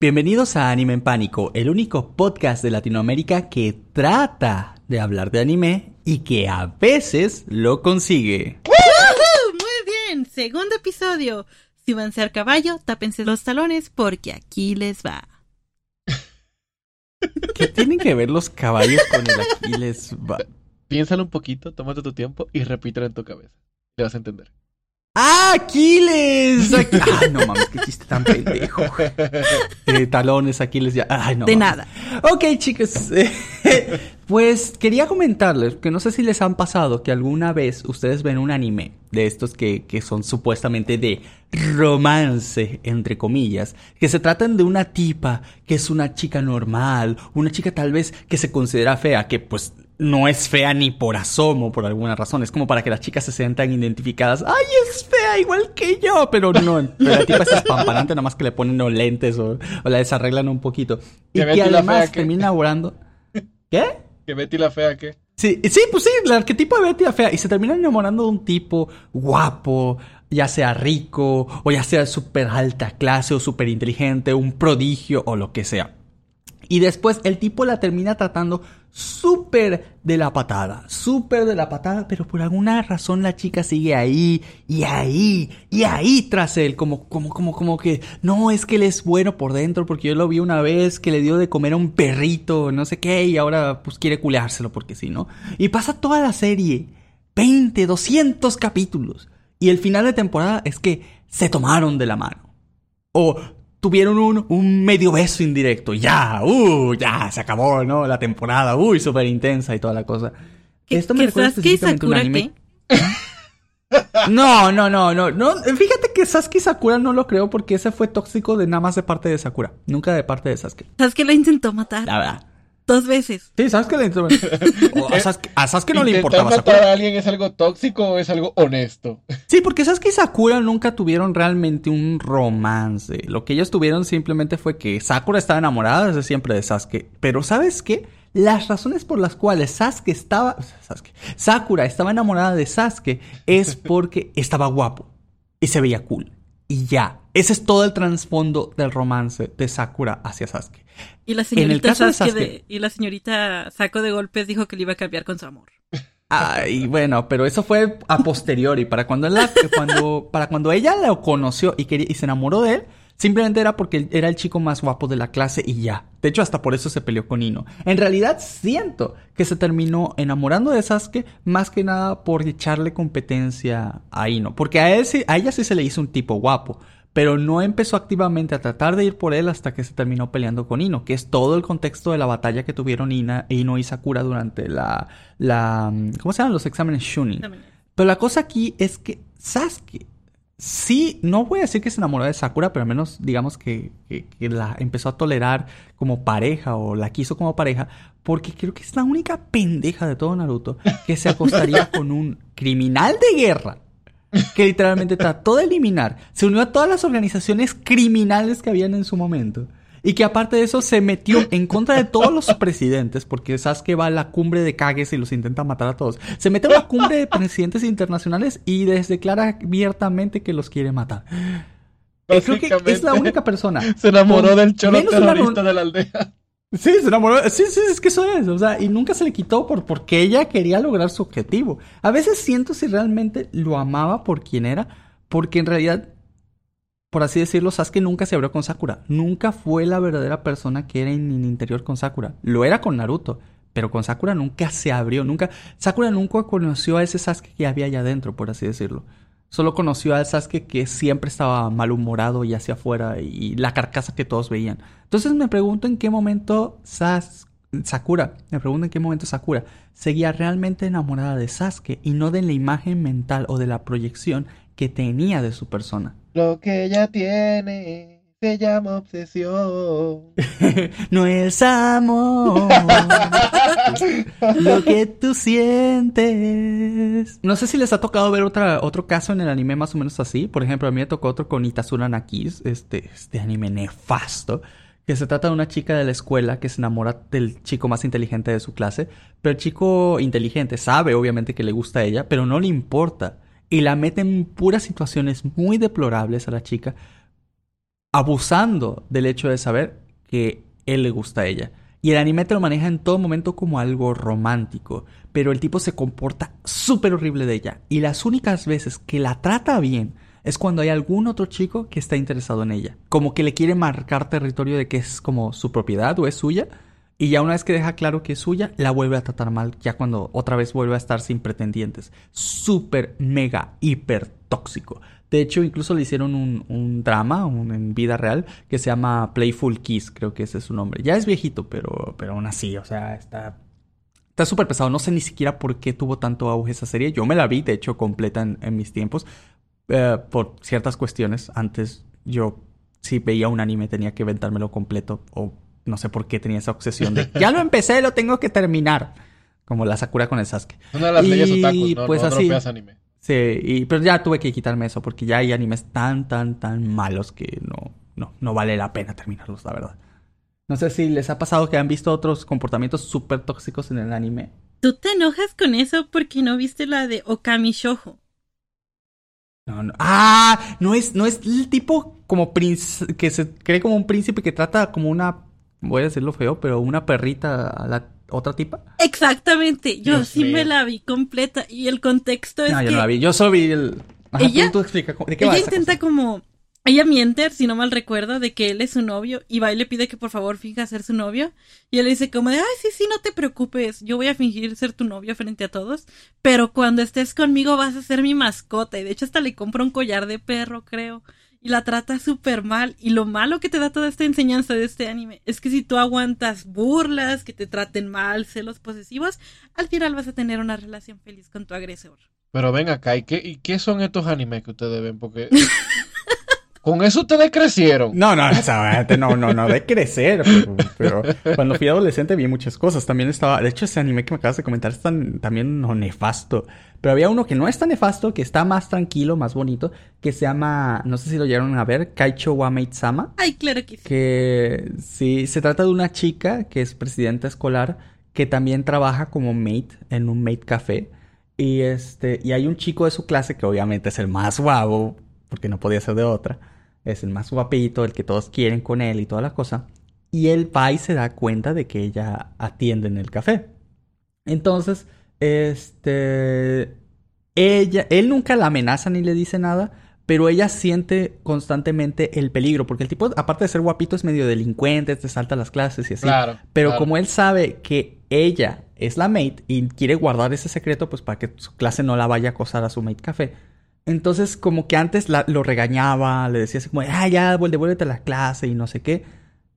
Bienvenidos a Anime en Pánico, el único podcast de Latinoamérica que trata de hablar de anime y que a veces lo consigue. Muy bien, segundo episodio. Si van a ser caballo, tápense los talones porque aquí les va. ¿Qué tienen que ver los caballos con el aquí les va? Piénsalo un poquito, tómate tu tiempo y repítelo en tu cabeza. Te vas a entender. ¡Ah, Aquiles! Aqu- Ay, no mames, qué chiste tan pendejo. Eh, talones, Aquiles, ya. Ay, no. De mames. nada. Ok, chicos. eh, pues quería comentarles que no sé si les han pasado que alguna vez ustedes ven un anime de estos que, que son supuestamente de romance, entre comillas, que se tratan de una tipa que es una chica normal, una chica tal vez que se considera fea, que pues no es fea ni por asomo, por alguna razón. Es como para que las chicas se sientan identificadas. ¡Ay, es fea igual que yo! Pero no, pero la tipa es espampanante, nada más que le ponen unos lentes o, o la desarreglan un poquito. Y Que además termina enamorando. ¿Qué? Que Betty la fea, ¿qué? Sí, sí, pues sí, el arquetipo de Betty la fea. Y se termina enamorando de un tipo guapo, ya sea rico, o ya sea súper alta clase, o súper inteligente, un prodigio, o lo que sea. Y después el tipo la termina tratando súper de la patada, súper de la patada, pero por alguna razón la chica sigue ahí, y ahí, y ahí tras él, como, como, como, como que, no, es que él es bueno por dentro, porque yo lo vi una vez que le dio de comer a un perrito, no sé qué, y ahora pues quiere culeárselo porque sí, ¿no? Y pasa toda la serie, 20, 200 capítulos, y el final de temporada es que se tomaron de la mano. O tuvieron un, un medio beso indirecto. Ya, uh, ya, se acabó, ¿no? La temporada, uy, súper intensa y toda la cosa. ¿Que- Esto me recuerda Sasuke específicamente un anime. qué? No, no, no, no, no. Fíjate que Sasuke y Sakura no lo creo porque ese fue tóxico de nada más de parte de Sakura. Nunca de parte de Sasuke. ¿Sabes que lo intentó matar? La verdad. Dos veces. Sí, Sasuke le entró- O a, Sasuke, a Sasuke no le ¿Intentar importaba matar Sakura. a alguien es algo tóxico o es algo honesto? Sí, porque Sasuke y Sakura nunca tuvieron realmente un romance. Lo que ellos tuvieron simplemente fue que Sakura estaba enamorada desde siempre de Sasuke. Pero ¿sabes qué? Las razones por las cuales Sasuke estaba... Sasuke, Sakura estaba enamorada de Sasuke es porque estaba guapo y se veía cool. Y ya. Ese es todo el trasfondo del romance de Sakura hacia Sasuke. Y la señorita Sasuke de- y la señorita Saco de golpes dijo que le iba a cambiar con su amor. Ay, bueno, pero eso fue a posteriori. Para cuando, la- cuando, para cuando ella lo conoció y, quería, y se enamoró de él, simplemente era porque era el chico más guapo de la clase y ya. De hecho, hasta por eso se peleó con Ino. En realidad, siento que se terminó enamorando de Sasuke más que nada por echarle competencia a Ino. Porque a, él a ella sí se le hizo un tipo guapo. Pero no empezó activamente a tratar de ir por él hasta que se terminó peleando con Ino, que es todo el contexto de la batalla que tuvieron Ina, Ino y Sakura durante la, la, ¿cómo se llaman? Los exámenes Shunin. Pero la cosa aquí es que Sasuke, sí, no voy a decir que se enamoró de Sakura, pero al menos digamos que, que- que la empezó a tolerar como pareja o la quiso como pareja, porque creo que es la única pendeja de todo Naruto que se acostaría con un criminal de guerra que literalmente trató de eliminar, se unió a todas las organizaciones criminales que habían en su momento. Y que aparte de eso se metió en contra de todos los presidentes, porque Sasuke va a la cumbre de Kages y los intenta matar a todos. Se mete a la cumbre de presidentes internacionales y les declara abiertamente que los quiere matar. Eh, creo que es la única persona. Se enamoró del cholo una terrorista de la aldea. Sí, se enamoró. Sí, sí, es que eso es. O sea, y nunca se le quitó por, porque ella quería lograr su objetivo. A veces siento si realmente lo amaba por quien era, porque en realidad, por así decirlo, Sasuke nunca se abrió con Sakura. Nunca fue la verdadera persona que era en el interior con Sakura. Lo era con Naruto, pero con Sakura nunca se abrió. Nunca. Sakura nunca conoció a ese Sasuke que había allá adentro, por así decirlo. Solo conoció al Sasuke que siempre estaba malhumorado y hacia afuera y la carcasa que todos veían. Entonces me pregunto en qué momento Sas Sakura, me pregunto en qué momento Sakura seguía realmente enamorada de Sasuke y no de la imagen mental o de la proyección que tenía de su persona. Lo que ella tiene se llama obsesión. no es amor lo que tú sientes. No sé si les ha tocado ver otra, otro caso en el anime más o menos así. Por ejemplo, a mí me tocó otro con Itazura Nakis, este, este anime nefasto. Que se trata de una chica de la escuela que se enamora del chico más inteligente de su clase. Pero el chico inteligente sabe obviamente que le gusta a ella, pero no le importa. Y la mete en puras situaciones muy deplorables a la chica abusando del hecho de saber que él le gusta a ella. Y el anime te lo maneja en todo momento como algo romántico, pero el tipo se comporta súper horrible de ella. Y las únicas veces que la trata bien es cuando hay algún otro chico que está interesado en ella. Como que le quiere marcar territorio de que es como su propiedad o es suya. Y ya una vez que deja claro que es suya, la vuelve a tratar mal, ya cuando otra vez vuelve a estar sin pretendientes. Súper, mega, hiper tóxico. De hecho, incluso le hicieron un, drama en vida real que se llama Playful Kiss, creo que ese es su nombre. Ya es viejito, pero, pero aún así, o sea, está Está súper pesado. No sé ni siquiera por qué tuvo tanto auge esa serie. Yo me la vi, de hecho, completa en, mis tiempos. Eh, por ciertas cuestiones. Antes yo, si veía un anime, tenía que inventármelo completo. O no sé por qué tenía esa obsesión de ya lo empecé, lo tengo que terminar. Como la Sakura con el Sasuke. Una de las leyes otaku, no, pues así, anime. Sí, y, pero ya tuve que quitarme eso porque ya hay animes tan, tan, tan malos que no, no, no vale la pena terminarlos, la verdad. No sé si les ha pasado que han visto otros comportamientos súper tóxicos en el anime. ¿Tú te enojas con eso porque no viste la de Okami Shoujo? No, no. Ah, no es, no es el tipo como que se cree como un príncipe que trata como una, voy a decirlo feo, pero una perrita a la otra tipa. Exactamente, yo sí me la vi completa y el contexto es no, que... yo no la vi, yo solo vi el... ella, tú, explica, ¿de qué ella intenta como ella miente, si no mal recuerdo, de que él es su novio y va y le pide que por favor finja ser su novio. Y él dice como de, ay, sí, sí, no te preocupes, yo voy a fingir ser tu novio frente a todos, pero cuando estés conmigo vas a ser mi mascota. Y de hecho hasta le compra un collar de perro, creo. Y la trata súper mal. Y lo malo que te da toda esta enseñanza de este anime es que si tú aguantas burlas, que te traten mal, celos posesivos, al final vas a tener una relación feliz con tu agresor. Pero ven acá, ¿y qué, y qué son estos animes que ustedes ven? Porque ¿Con eso ustedes crecieron? No, no, no, no, no, de crecer. Pero, cuando fui adolescente vi muchas cosas. También estaba, de hecho, ese anime que me acabas de comentar es tan, también no nefasto. Pero había uno que no es tan nefasto, que está más tranquilo, más bonito, que se llama, no sé si lo llegaron a ver, Kaicho wa Sama. Ay, claro que sí. Que sí, se trata de una chica que es presidenta escolar, que también trabaja como mate en un mate café. Y este, y hay un chico de su clase que obviamente es el más guapo, porque no podía ser de otra es el más guapito, el que todos quieren con él y toda la cosa. Y él va y se da cuenta de que ella atiende en el café. Entonces, este, ella, él nunca la amenaza ni le dice nada, pero ella siente constantemente el peligro, porque el tipo, aparte de ser guapito, es medio delincuente, te salta las clases y así. Claro, pero como él sabe que ella es la mate y quiere guardar ese secreto, pues para que su clase no la vaya a acosar a su mate café, entonces, como que antes lo regañaba, le decía así como, ah, ya, devuélvete a la clase y no sé qué.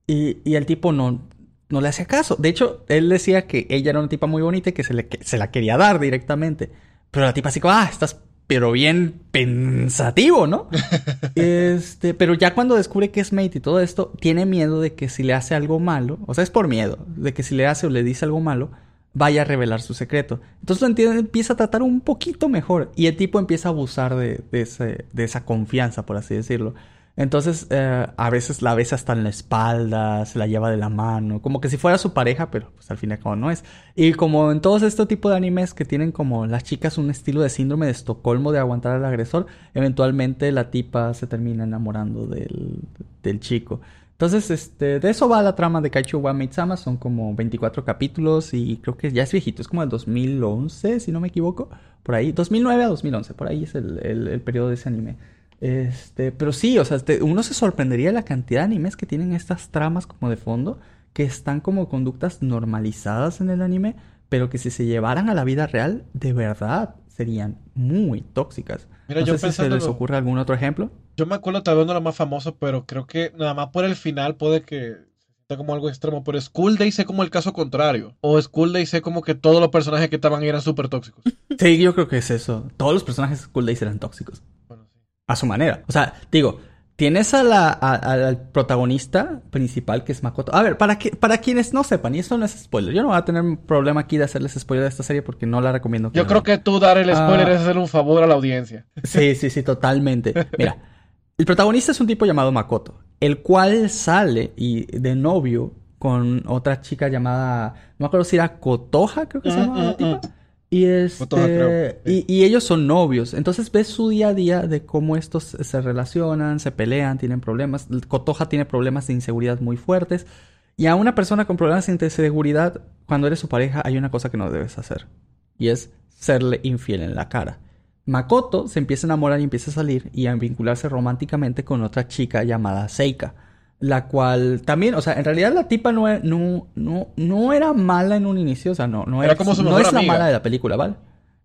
Y, y el tipo no, no le hacía caso. De hecho, él decía que ella era una tipa muy bonita y que se, le, se la quería dar directamente. Pero la tipa así como, ah, estás pero bien pensativo, ¿no? este, pero ya cuando descubre que es mate y todo esto, tiene miedo de que si le hace algo malo, o sea, es por miedo, de que si le hace o le dice algo malo, vaya a revelar su secreto. Entonces lo empieza a tratar un poquito mejor y el tipo empieza a abusar de, de esa confianza, por así decirlo. Entonces eh, a veces la besa hasta en la espalda, se la lleva de la mano, como que si fuera su pareja, pero pues al fin y al cabo no es. Y como en todos este tipo de animes que tienen como las chicas un estilo de síndrome de Estocolmo de aguantar al agresor, eventualmente la tipa se termina enamorando del chico. Entonces, este, de eso va la trama de Kaichu wa Mitsama. Son como 24 capítulos y creo que ya es viejito. Es como el 2011, si no me equivoco. Por ahí, 2009 a 2011. Por ahí es el, el, periodo de ese anime. Este, pero sí, o sea, este, uno se sorprendería de la cantidad de animes que tienen estas tramas como de fondo, que están como conductas normalizadas en el anime, pero que si se llevaran a la vida real, de verdad serían muy tóxicas. Mira, yo sé si se les ocurre algún otro ejemplo. Yo me acuerdo tal vez no la más famosa, pero creo que nada más por el final puede que se sienta como algo extremo. Pero School Day sé como el caso contrario. O School Day sé como que todos los personajes que estaban ahí eran súper tóxicos. Sí, yo creo que es eso. Todos los personajes de School Day eran tóxicos. Bueno, sí. A su manera. O sea, digo, Tienes a la, al protagonista principal que es Makoto. A ver, para, que, para quienes no sepan, y esto no es spoiler, yo no voy a tener problema aquí de hacerles spoiler de esta serie porque no la recomiendo. yo creo que tú dar el spoiler ah. es hacer un favor a la audiencia. Sí, sí, sí, totalmente. Mira, el protagonista es un tipo llamado Makoto, el cual sale y de novio con otra chica llamada, no me acuerdo si era Kotoha, creo que se mm, llama la mm, tipa. Mm. Y, este, y, ellos son novios. Entonces ves su día a día de cómo estos se relacionan, se pelean, tienen problemas. Cotoja tiene problemas de inseguridad muy fuertes. Y a una persona con problemas de inseguridad, cuando eres su pareja, hay una cosa que no debes hacer. Y es serle infiel en la cara. Makoto se empieza a enamorar y empieza a salir y a vincularse románticamente con otra chica llamada Seika. La cual también, o sea, en realidad la tipa no, no, no, no era mala en un inicio, o sea, no, no, era, como su no es la mala de la película, ¿vale?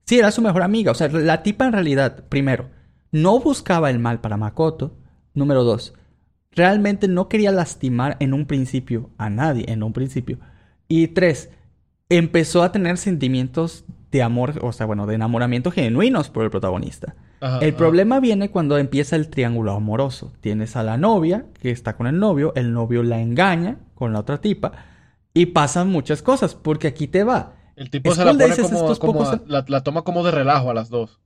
Sí, era su mejor amiga, o sea, la tipa en realidad, primero, no buscaba el mal para Makoto, número dos, realmente no quería lastimar en un principio a nadie, en un principio. Y tres, empezó a tener sentimientos de amor, o sea, bueno, de enamoramiento genuinos por el protagonista. el problema viene cuando empieza el triángulo amoroso. Tienes a la novia que está con el novio, el novio la engaña con la otra tipa y pasan muchas cosas, porque aquí te va. El tipo se la pone como, la, toma como de relajo a las dos.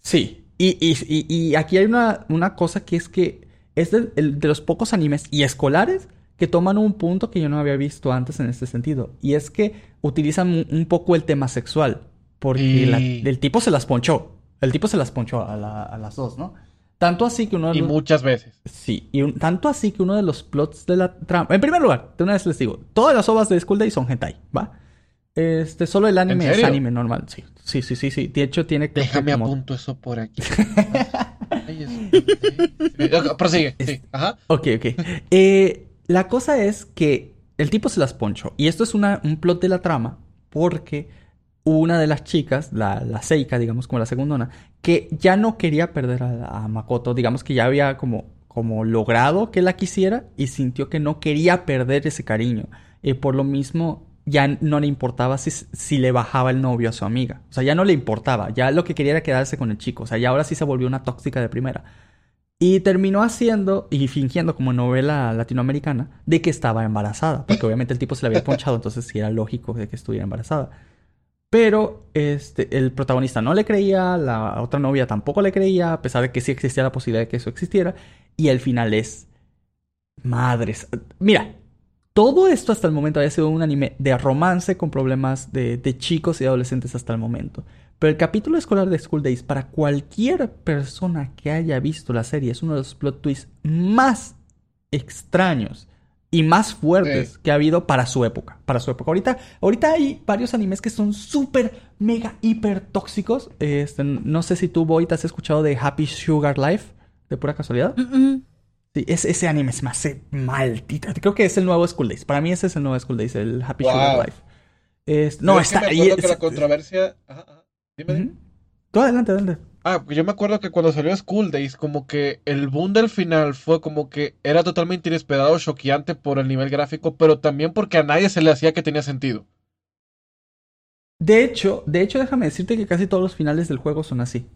Sí, y, y, aquí hay una, una, cosa que es que es de, de los pocos animes y escolares que toman un punto que yo no había visto antes en este sentido. Y es que utilizan un poco el tema sexual. Porque el tipo se las ponchó. El tipo se las ponchó a, las dos, ¿no? Tanto así que uno de Y muchas veces. Sí, y tanto así que uno de los plots de la trama... En primer lugar, de una vez les digo, todas las ovas de School Day son hentai, ¿va? Este, solo el anime es anime normal, sí. Sí, sí, sí, sí. De hecho, tiene que... Déjame apunto eso por aquí. Prosigue, sí. Ajá. Ok, ok. Eh, la cosa es que el tipo se las ponchó. Y esto es una, un plot de la trama porque una de las chicas, la, la Seika, digamos, como la segundona, que ya no quería perder a, Makoto, digamos que ya había como, como logrado que la quisiera y sintió que no quería perder ese cariño. Y por lo mismo ya no le importaba si, si, le bajaba el novio a su amiga. O sea, ya no le importaba. Ya lo que quería era quedarse con el chico. O sea, ya ahora sí se volvió una tóxica de primera. Y terminó haciendo y fingiendo como novela latinoamericana de que estaba embarazada. Porque obviamente el tipo se le había ponchado, entonces sí era lógico de que estuviera embarazada. Pero este, el protagonista no le creía, la otra novia tampoco le creía, a pesar de que sí existía la posibilidad de que eso existiera. Y el final es. Madres. Mira, todo esto hasta el momento había sido un anime de romance con problemas de, de chicos y adolescentes hasta el momento. Pero el capítulo escolar de School Days, para cualquier persona que haya visto la serie, es uno de los plot twists más extraños y más fuertes que ha habido para su época. Para su época. Ahorita, ahorita hay varios animes que son súper, mega, hiper tóxicos. Este, no sé si tú, Boy, te has escuchado de Happy Sugar Life, de pura casualidad. Sí, ese, anime es más maldito. Creo que es el nuevo School Days. Para mí ese es el nuevo School Days, el Happy Sugar Life. no, está ahí. la controversia. Dime. adelante, adelante. Ah, yo me acuerdo que cuando salió School Days, como que el boom del final fue como que era totalmente inesperado, choqueante por el nivel gráfico, pero también porque a nadie se le hacía que tenía sentido. De hecho, de hecho, déjame decirte que casi todos los finales del juego son así.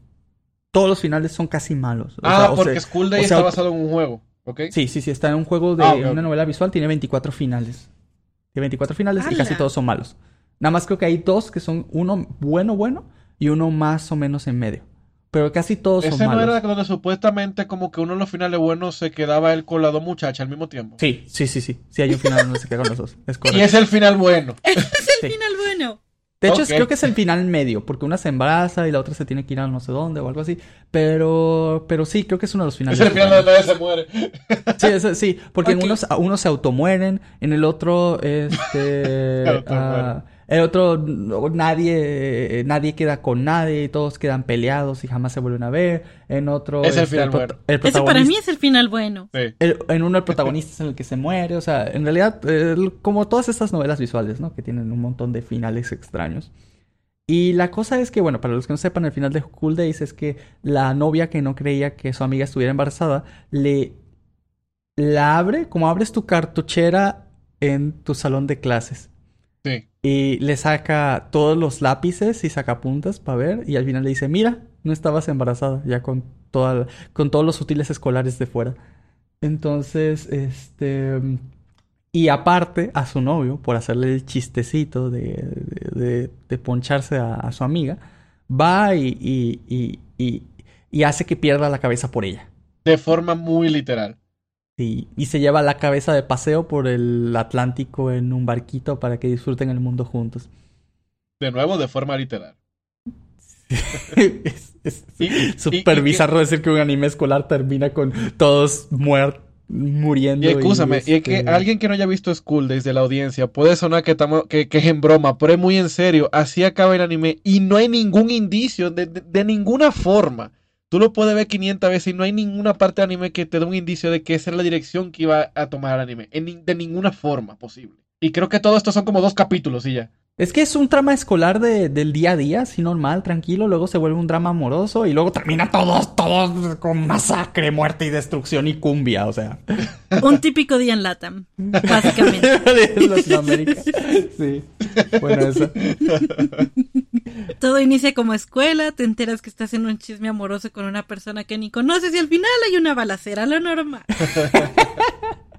Todos los finales son casi malos. ah, porque School Days está basado en un juego, ¿ok? Sí, sí, sí, está en un juego de ah, una novela visual, tiene 24 finales. Tiene 24 finales y casi todos son malos. Nada más creo que hay dos que son uno bueno, bueno y uno más o menos en medio. Pero casi todos son malos. ¿Ese no era donde supuestamente como que uno de los finales buenos se quedaba él con las dos muchachas al mismo tiempo? Sí, sí, sí, sí. Sí hay un final donde se queda con los dos. Es y es el final bueno. es el final bueno. De hecho, creo que es el final medio, porque una se embaraza y la otra se tiene que ir a no sé dónde o algo así. Pero, pero sí, creo que es uno de los finales. Es el final donde se muere. Sí, sí, porque en unos, unos se automueren, en el otro, este... El otro, nadie, nadie queda con nadie, todos quedan peleados y jamás se vuelven a ver. En otro, es el este, final bueno. Ese para mí es el final bueno. en uno el protagonista es en el que se muere, o sea, en realidad, como todas estas novelas visuales, ¿no? Que tienen un montón de finales extraños. Y la cosa es que, bueno, para los que no sepan, el final de Cool Days es que la novia que no creía que su amiga estuviera embarazada, le la abre, como abres tu cartuchera en tu salón de clases. Y le saca todos los lápices y saca puntas para ver. Y al final le dice, mira, no estabas embarazada, ya con, toda, con todos los útiles escolares de fuera. Entonces, este... Y aparte, a su novio, por hacerle el chistecito de, de, poncharse a, su amiga, va y, y, y, y hace que pierda la cabeza por ella. De forma muy literal y se lleva la cabeza de paseo por el Atlántico en un barquito para que disfruten el mundo juntos. De nuevo, de forma literal. es súper bizarro decir que un anime escolar termina con todos muertos muriendo. Y escúchame, y, es que este alguien que no haya visto School desde la audiencia puede sonar que, estamos, que, es en broma, pero es muy en serio. Así acaba el anime y no hay ningún indicio de, ninguna forma. Tú lo puedes ver 500 veces y no hay ninguna parte del anime que te dé un indicio de que esa es la dirección que iba a tomar el anime. de ninguna forma posible. Y creo que todo esto son como dos capítulos y ya. Es que es un trama escolar de, del día a día, así normal, tranquilo. Luego se vuelve un drama amoroso y luego termina todo, todo con masacre, muerte y destrucción y cumbia, o sea. Un típico día en Latam, básicamente. en Latinoamérica. Sí. Bueno, eso. Todo inicia como escuela, te enteras que estás en un chisme amoroso con una persona que ni conoces y al final hay una balacera, lo normal.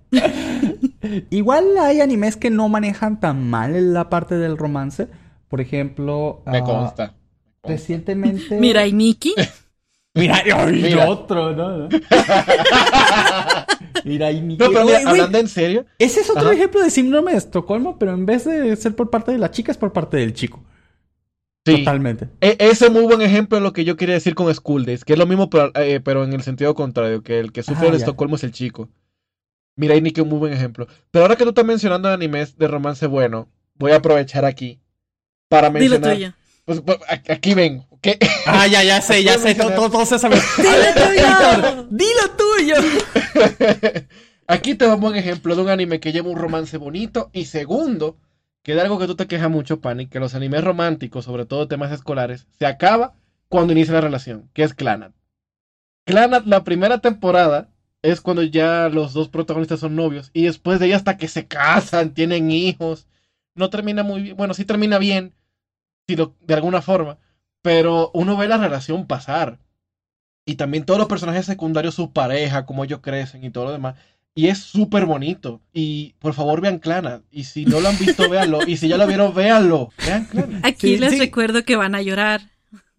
Igual hay animes que no manejan tan mal la parte del romance. Por ejemplo. Me ah, consta. Recientemente. Mira, y Miki. Mira, y otro, ¿no? Mira, y Miki. No, pero mira, hablando en serio. Ese es otro ejemplo de síndrome de Estocolmo, pero en vez de ser por parte de la chica, es por parte del chico. Sí. Totalmente. E ese es muy buen ejemplo de lo que yo quería decir con School Days, que es lo mismo, pero, eh, pero en el sentido contrario, que el que sufre ah, de Estocolmo es el chico. Mira, y Nicky, un muy buen ejemplo. Pero ahora que tú estás mencionando animes de romance bueno, voy a aprovechar aquí para mencionar. Dilo tuyo. Pues, pues aquí ven. ¿qué? Ah, ya, ya sé, ya sé. Todo, todo, se sabe. Dilo tuyo. Dilo tuyo. aquí te un buen ejemplo de un anime que lleva un romance bonito. Y segundo, que de algo que tú te quejas mucho, Pani, que los animes románticos, sobre todo temas escolares, se acaba cuando inicia la relación, que es Clanat. Clanat, la primera temporada, es cuando ya los dos protagonistas son novios y después de ahí hasta que se casan, tienen hijos. No termina muy bien, bueno, sí termina bien, si de alguna forma, pero uno ve la relación pasar. Y también todos los personajes secundarios, su pareja, cómo ellos crecen y todo lo demás. Y es súper bonito. Y por favor vean Clana. Y si no lo han visto, véanlo. Y si ya lo vieron, véanlo. Vean Clana. Aquí les recuerdo que van a llorar.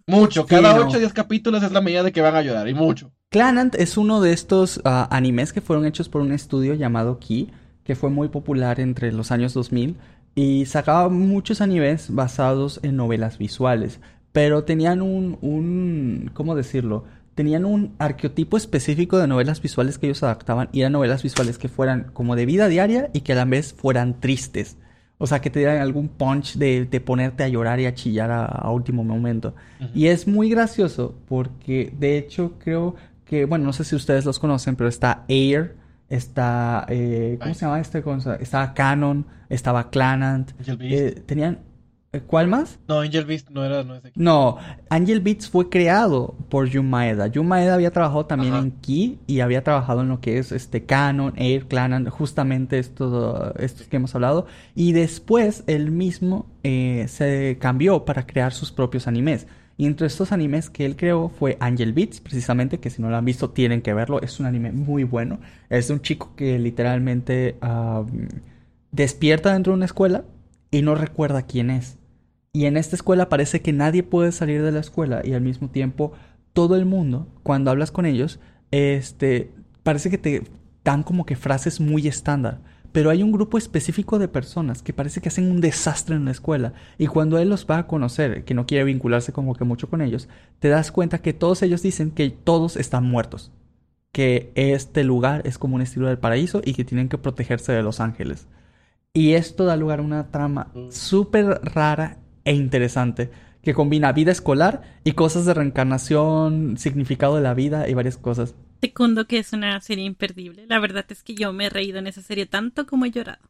Mucho. Cada 8 o 10 capítulos es la medida de que van a llorar. Y mucho. Clanant es uno de estos ah, animes que fueron hechos por un estudio llamado Ki, que fue muy popular entre los años 2000 y sacaba muchos animes basados en novelas visuales, pero tenían un, un ¿cómo decirlo? Tenían un arqueotipo específico de novelas visuales que ellos adaptaban y eran novelas visuales que fueran como de vida diaria y que a la vez fueran tristes. O sea, que te dieran algún punch de, ponerte a llorar y a chillar a, último momento. Y es muy gracioso porque, de hecho, creo que, bueno, no sé si ustedes los conocen, pero está Air, está, eh, ¿cómo se llama este? Estaba Canon, estaba Clanant. Eh, tenían, eh, ¿cuál más? No, Angel Beats no era, no es de aquí. No, Angel Beats fue creado por Jun Maeda. Jun Maeda había trabajado también en Key y había trabajado en lo que es este Canon, Air, Clanant, justamente estos, estos que hemos hablado. Y después él mismo se cambió para crear sus propios animes. Y entre estos animes que él creó fue Angel Beats, precisamente, que si no lo han visto tienen que verlo. Es un anime muy bueno. Es de un chico que literalmente despierta dentro de una escuela y no recuerda quién es. Y en esta escuela parece que nadie puede salir de la escuela y al mismo tiempo todo el mundo, cuando hablas con ellos, este, parece que te dan como que frases muy estándar pero hay un grupo específico de personas que parece que hacen un desastre en la escuela y cuando él los va a conocer, que no quiere vincularse como que mucho con ellos, te das cuenta que todos ellos dicen que todos están muertos, que este lugar es como un estilo del paraíso y que tienen que protegerse de los ángeles. Y esto da lugar a una trama mm. súper rara e interesante que combina vida escolar y cosas de reencarnación, significado de la vida y varias cosas. Segundo que es una serie imperdible. La verdad es que yo me he reído en esa serie tanto como he llorado.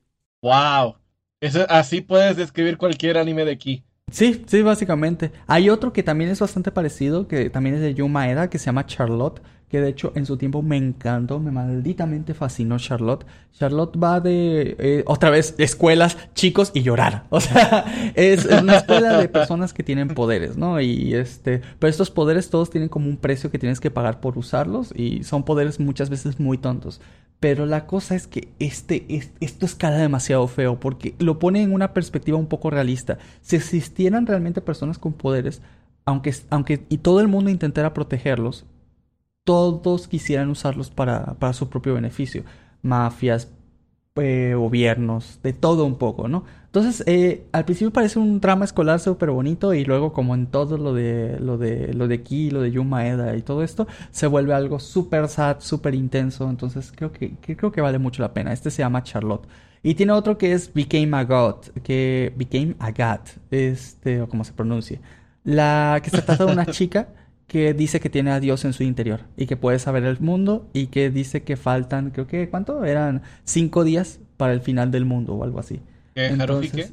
¡Wow! Eso, así puedes describir cualquier anime de aquí. Sí, sí, básicamente. Hay otro que también es bastante parecido, que también es de Yuma Maeda, que se llama Charlotte, que de hecho en su tiempo me encantó, me malditamente fascinó Charlotte. Charlotte va de, eh, otra vez, escuelas, chicos y llorar. O sea, es, una escuela de personas que tienen poderes, ¿no? Y este, pero estos poderes todos tienen como un precio que tienes que pagar por usarlos y son poderes muchas veces muy tontos. Pero la cosa es que este, esto escala demasiado feo porque lo pone en una perspectiva un poco realista. Si existieran realmente personas con poderes, aunque, aunque y todo el mundo intentara protegerlos, todos quisieran usarlos para, para su propio beneficio. Mafias, eh, gobiernos, de todo un poco, ¿no? Entonces, eh, al principio parece un drama escolar súper bonito y luego como en todo lo de lo de lo de Ki, lo de Yumaeda y todo esto, se vuelve algo súper sad, súper intenso. Entonces, creo que, creo que vale mucho la pena. Este se llama Charlotte. Y tiene otro que es Became a God, que Became a God, este, o como se pronuncia. La que se trata de una chica que dice que tiene a Dios en su interior y que puede saber el mundo y que dice que faltan, creo que, ¿cuánto? Eran cinco días para el final del mundo o algo así. Entonces,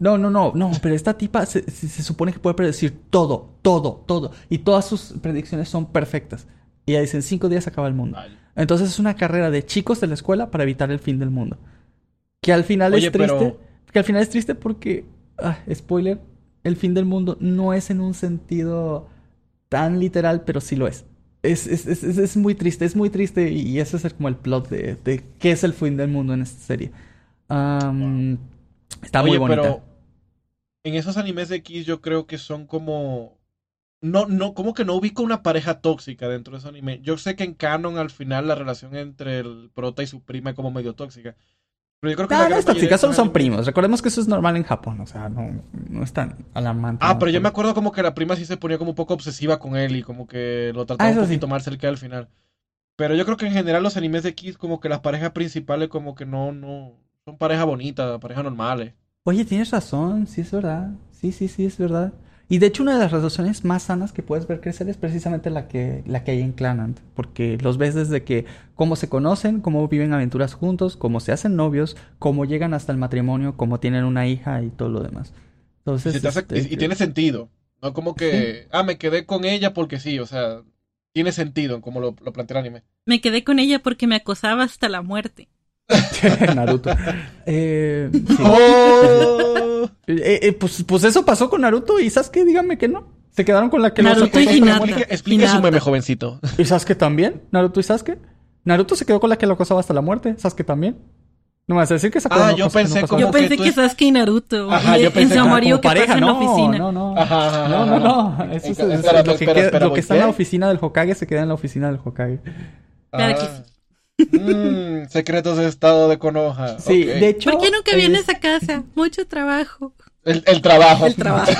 no, no, no, no, pero esta tipa se, supone que puede predecir todo, todo, todo. Y todas sus predicciones son perfectas. Y ella dice, en cinco días acaba el mundo. Entonces es una carrera de chicos de la escuela para evitar el fin del mundo. Que al final es triste. Que al final es triste porque, ah, spoiler, el fin del mundo no es en un sentido tan literal, pero sí lo es. Es, es, es, es muy triste, es muy triste y ese es como el plot de, de qué es el fin del mundo en esta serie. Está muy bonita. Pero en esos animes de X yo creo que son como... No, no, como que no ubico una pareja tóxica dentro de ese anime. Yo sé que en Canon al final la relación entre el prota y su prima es como medio tóxica. Pero yo creo que. No, no solo son primos. Recordemos que eso es normal en Japón, o sea, no, no es tan alarmante. Ah, pero yo me acuerdo como que la prima sí se ponía como un poco obsesiva con él y como que lo trataba ah, un poquito mal cerca al final. Pero yo creo que en general los animes de Kids, como que las parejas principales, como que no, no. Son parejas bonitas, parejas normales. Oye, tienes razón, sí es verdad. Sí, sí, sí, es verdad. Y de hecho una de las relaciones más sanas que puedes ver crecer es precisamente la que, la que hay en Clanant, porque los ves desde que cómo se conocen, cómo viven aventuras juntos, cómo se hacen novios, cómo llegan hasta el matrimonio, cómo tienen una hija y todo lo demás. Entonces, y, este, tiene sentido, no como que, ah, me quedé con ella porque sí, o sea, tiene sentido como lo, lo plantea el anime. Me quedé con ella porque me acosaba hasta la muerte. Naruto. Eh, oh. eh, eh, pues, pues, eso pasó con Naruto y Sasuke, dígame que no. Se quedaron con la que Naruto y Explique su meme, jovencito. ¿Y Sasuke también? ¿Naruto y Sasuke? Naruto se quedó con la que lo acosaba hasta la muerte. Sasuke también. No me vas a decir que Sasuke Ah, yo pensé como Yo pensé que, Sasuke y Naruto. Ajá, yo pensé en su que pareja, no, en la oficina. No, no. Ajá, no, no, no. Eso es, lo, que, lo que está en la oficina del Hokage se queda en la oficina del Hokage. Claro que sí. Mm, secretos de estado de Konoha. Sí, de hecho. ¿Por qué nunca vienes a casa? Mucho trabajo. El, trabajo. El trabajo.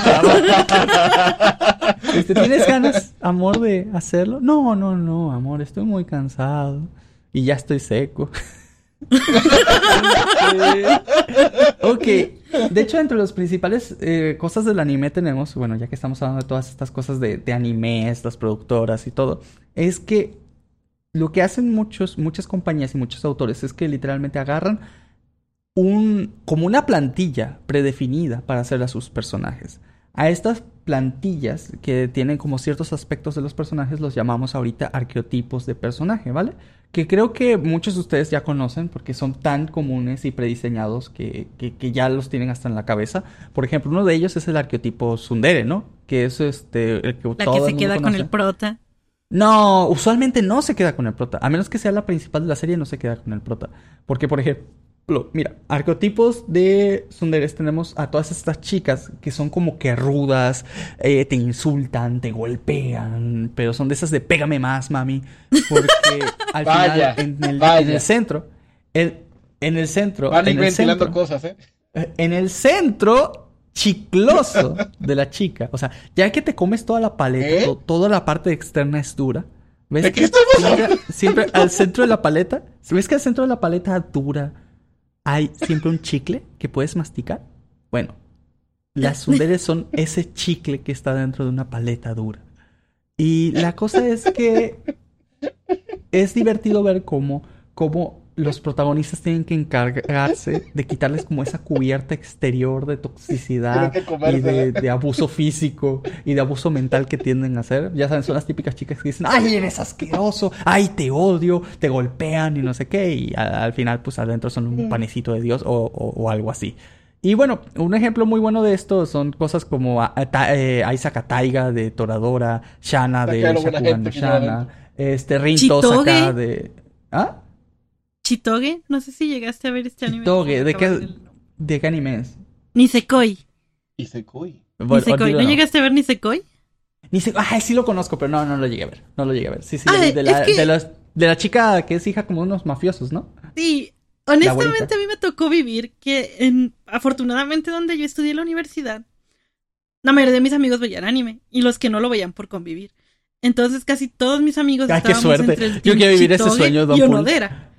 Este, ¿Tienes ganas, amor, de hacerlo? No, no, no, amor, estoy muy cansado. Y ya estoy seco. ok, de hecho entre las principales eh, cosas del anime tenemos, bueno, ya que estamos hablando de todas estas cosas de, de animes, las productoras y todo, es que lo que hacen muchos, muchas compañías y muchos autores es que literalmente agarran un, como una plantilla predefinida para hacer a sus personajes. A estas plantillas que tienen como ciertos aspectos de los personajes los llamamos ahorita arqueotipos de personaje, ¿vale? Que creo que muchos de ustedes ya conocen porque son tan comunes y prediseñados que, que, ya los tienen hasta en la cabeza. Por ejemplo, uno de ellos es el arqueotipo Sundere, ¿no? Que es este, el que La que se queda con el prota. No, usualmente no se queda con el prota. A menos que sea la principal de la serie, no se queda con el prota. Porque, por ejemplo, mira, arquetipos de Sunderes tenemos a todas estas chicas que son como que rudas, eh, te insultan, te golpean, pero son de esas de pégame más, mami. Porque al final, en el, centro, en el centro. Van en cosas, ¿eh? En el centro chicloso de la chica. O sea, ya que te comes toda la paleta, ¿Eh? toda la parte externa es dura. ¿Ves ¿De qué estamos siempre, siempre al centro de la paleta, ¿ves que al centro de la paleta dura hay siempre un chicle que puedes masticar? Bueno, las sunderes son ese chicle que está dentro de una paleta dura. Y la cosa es que es divertido ver cómo, cómo los protagonistas tienen que encargarse de quitarles como esa cubierta exterior de toxicidad y de, abuso físico y de abuso mental que tienden a hacer. Ya saben, son las típicas chicas que dicen, ay, eres asqueroso, ay, te odio, te golpean y no sé qué. Y al, final, pues adentro son un panecito de Dios o, algo así. Y bueno, un ejemplo muy bueno de esto son cosas como eh, Isaac Ataiga de Toradora, Shana de Shakugan no Shana, este Rin Tosaka de... ¿Ah? Chitoge, no sé si llegaste a ver este anime. Chitoge, ¿de qué, ¿de qué anime es? Nisekoi. Nisekoi. Nisekoi. ¿No llegaste a ver Nisekoi? Nisekoi, ay, sí lo conozco, pero no, no lo llegué a ver. No lo llegué a ver. Sí, sí, de, la, de, la, chica que es hija como de unos mafiosos, ¿no? Sí, Honestamente a mí me tocó vivir que en, afortunadamente donde yo estudié en la universidad, la mayoría de mis amigos veían anime y los que no lo veían por convivir. Entonces casi todos mis amigos ah, estábamos qué suerte. entre el Yo quiero vivir ese sueño, Don y Onodera.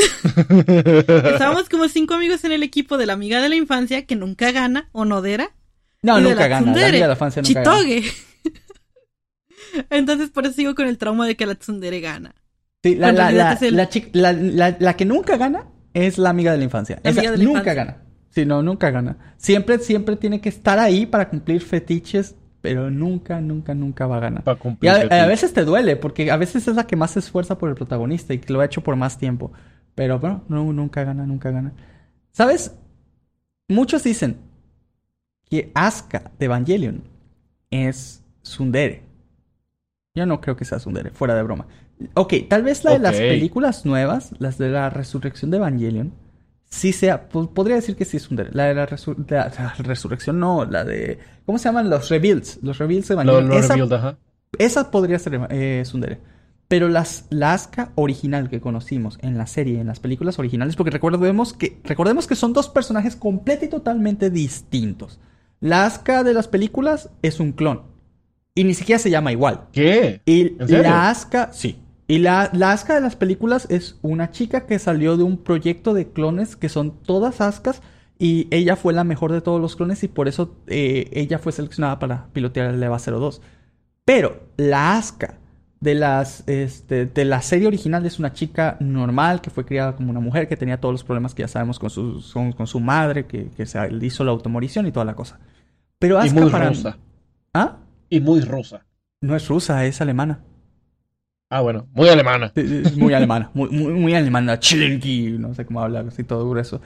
Estábamos como cinco amigos en el equipo de la amiga de la infancia que nunca gana, Onodera. No, nunca gana. La amiga de la infancia nunca Chitoge. Entonces por eso sigo con el trauma de que la tsundere gana. Sí, la, la, la, la, que nunca gana es la amiga de la infancia. Esa nunca gana. Sí, no, nunca gana. Siempre, siempre tiene que estar ahí para cumplir fetiches, pero nunca, nunca, nunca va a ganar. y a, veces te duele, porque a veces es la que más se esfuerza por el protagonista y que lo ha hecho por más tiempo. Pero bueno, no, nunca gana, nunca gana. ¿Sabes? Muchos dicen que Asuka de Evangelion es Sundere. Yo no creo que sea Sundere, fuera de broma. Ok, tal vez la de las películas nuevas, las de la resurrección de Evangelion, sí sea, podría decir que sí es Sundere. La de la, resurrección, no, la de, ¿cómo se llaman? Los rebuilds, los rebuilds de Evangelion. esa, esa podría ser eh, Sundere. Pero las, la Asuka original que conocimos en la serie, en las películas originales, porque recordemos que, recordemos que son dos personajes completamente y totalmente distintos. La Asuka de las películas es un clon. Y ni siquiera se llama igual. ¿Qué? Y la Asuka, sí. Y la, la Asuka de las películas es una chica que salió de un proyecto de clones que son todas Askas. Y ella fue la mejor de todos los clones y por eso eh, ella fue seleccionada para pilotear el EVA 02. Pero la Asuka de, las, este, de la serie original es una chica normal que fue criada como una mujer que tenía todos los problemas que ya sabemos con su, con, su madre, que, que se hizo la automorición y toda la cosa. Pero Asuka y muy rusa. ¿Ah? Y muy rusa. No es rusa, es alemana. Ah, bueno, muy alemana. muy alemana, muy, muy, alemana, chilenki, no sé cómo hablar, así todo grueso.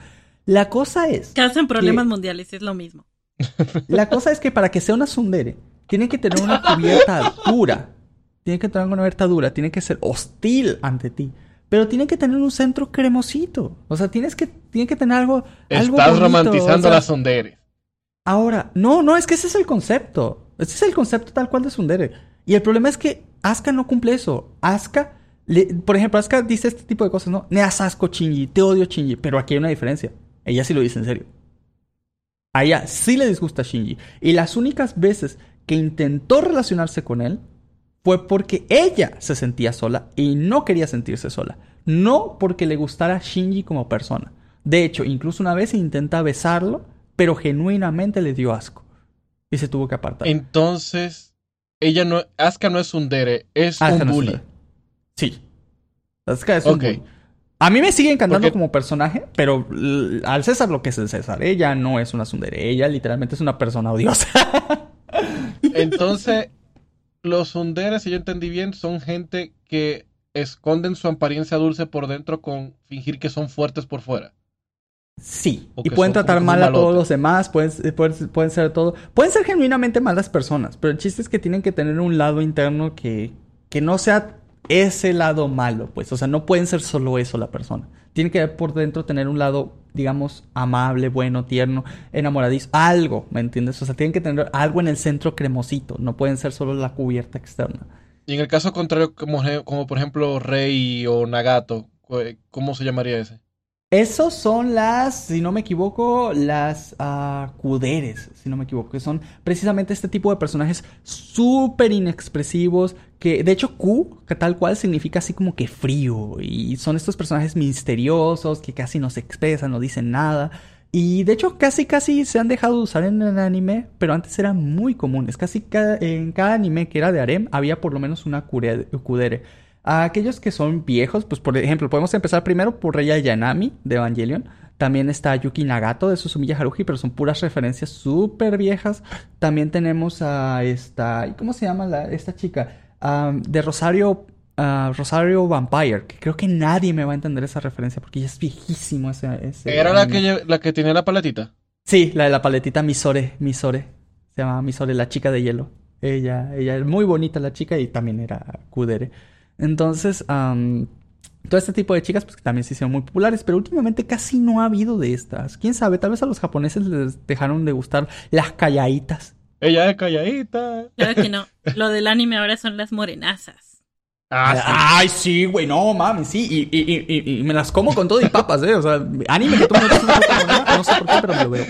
La cosa es... Causan problemas mundiales, es lo mismo. La cosa es que para que sea una sundere, tiene que tener una cubierta dura. Tiene que tener una dura, tiene que ser hostil ante ti. Pero tiene que tener un centro cremosito. O sea, tienes que, tiene que tener algo. Estás romantizando las sunderes. Ahora, no, no, es que ese es el concepto. Ese es el concepto tal cual de Sundere. Y el problema es que Asuka no cumple eso. Asuka, por ejemplo, Asuka dice este tipo de cosas, ¿no? Me asco Shinji, te odio Shinji. Pero aquí hay una diferencia. Ella sí lo dice en serio. A ella sí le disgusta Shinji. Y las únicas veces que intentó relacionarse con él fue porque ella se sentía sola y no quería sentirse sola. No porque le gustara Shinji como persona. De hecho, incluso una vez intenta besarlo, pero genuinamente le dio asco. Y se tuvo que apartar. Entonces, ella no, Asuka no es un dere, es un bully. sí. Asuka es un bully. A mí me sigue encantando como personaje, pero al César lo que es el César. Ella no es una sundere, ella literalmente es una persona odiosa. Entonces, los sunderes, si yo entendí bien, son gente que esconden su apariencia dulce por dentro con fingir que son fuertes por fuera. Sí, y pueden tratar mal a todos los demás, pueden, pueden, pueden, ser todo. Pueden ser genuinamente malas personas, pero el chiste es que tienen que tener un lado interno que, que no sea ese lado malo, pues. O sea, no pueden ser solo eso la persona. Tiene que por dentro tener un lado, digamos, amable, bueno, tierno, enamoradizo, algo, ¿me entiendes? O sea, tienen que tener algo en el centro cremosito, no pueden ser solo la cubierta externa. Y en el caso contrario, como, como por ejemplo Rey o Nagato, ¿cómo se llamaría ese? Esos son las, si no me equivoco, las cuderes, si no me equivoco, que son precisamente este tipo de personajes súper inexpresivos, que de hecho Q, que tal cual significa así como que frío, y son estos personajes misteriosos que casi no se expresan, no dicen nada, y de hecho casi casi se han dejado de usar en el anime, pero antes eran muy comunes, casi en cada anime que era de harem había por lo menos una kudere. A aquellos que son viejos, pues por ejemplo, podemos empezar primero por Rey Yanami de Evangelion. También está Yuki Nagato de Susumiya Haruhi, pero son puras referencias súper viejas. También tenemos a esta. ¿Cómo se llama la, esta chica? De Rosario. Rosario Vampire, que creo que nadie me va a entender esa referencia porque ya es viejísimo ese. ¿Era la que, la que tenía la paletita? Sí, la de la paletita Misore, Misore. Se llama Misore, la chica de hielo. Ella, ella es muy bonita la chica y también era Kudere. Entonces, todo este tipo de chicas pues que también se hicieron muy populares, pero últimamente casi no ha habido de estas. Quién sabe, tal vez a los japoneses les dejaron de gustar las calladitas. Ella es calladita. Claro que no. Lo del anime ahora son las morenazas. Ah, Ay, sí, güey, no mames, sí. Y, y, y, me las como con todo y papas, ¿eh? O sea, anime que tú me no sé por qué, pero me lo veo.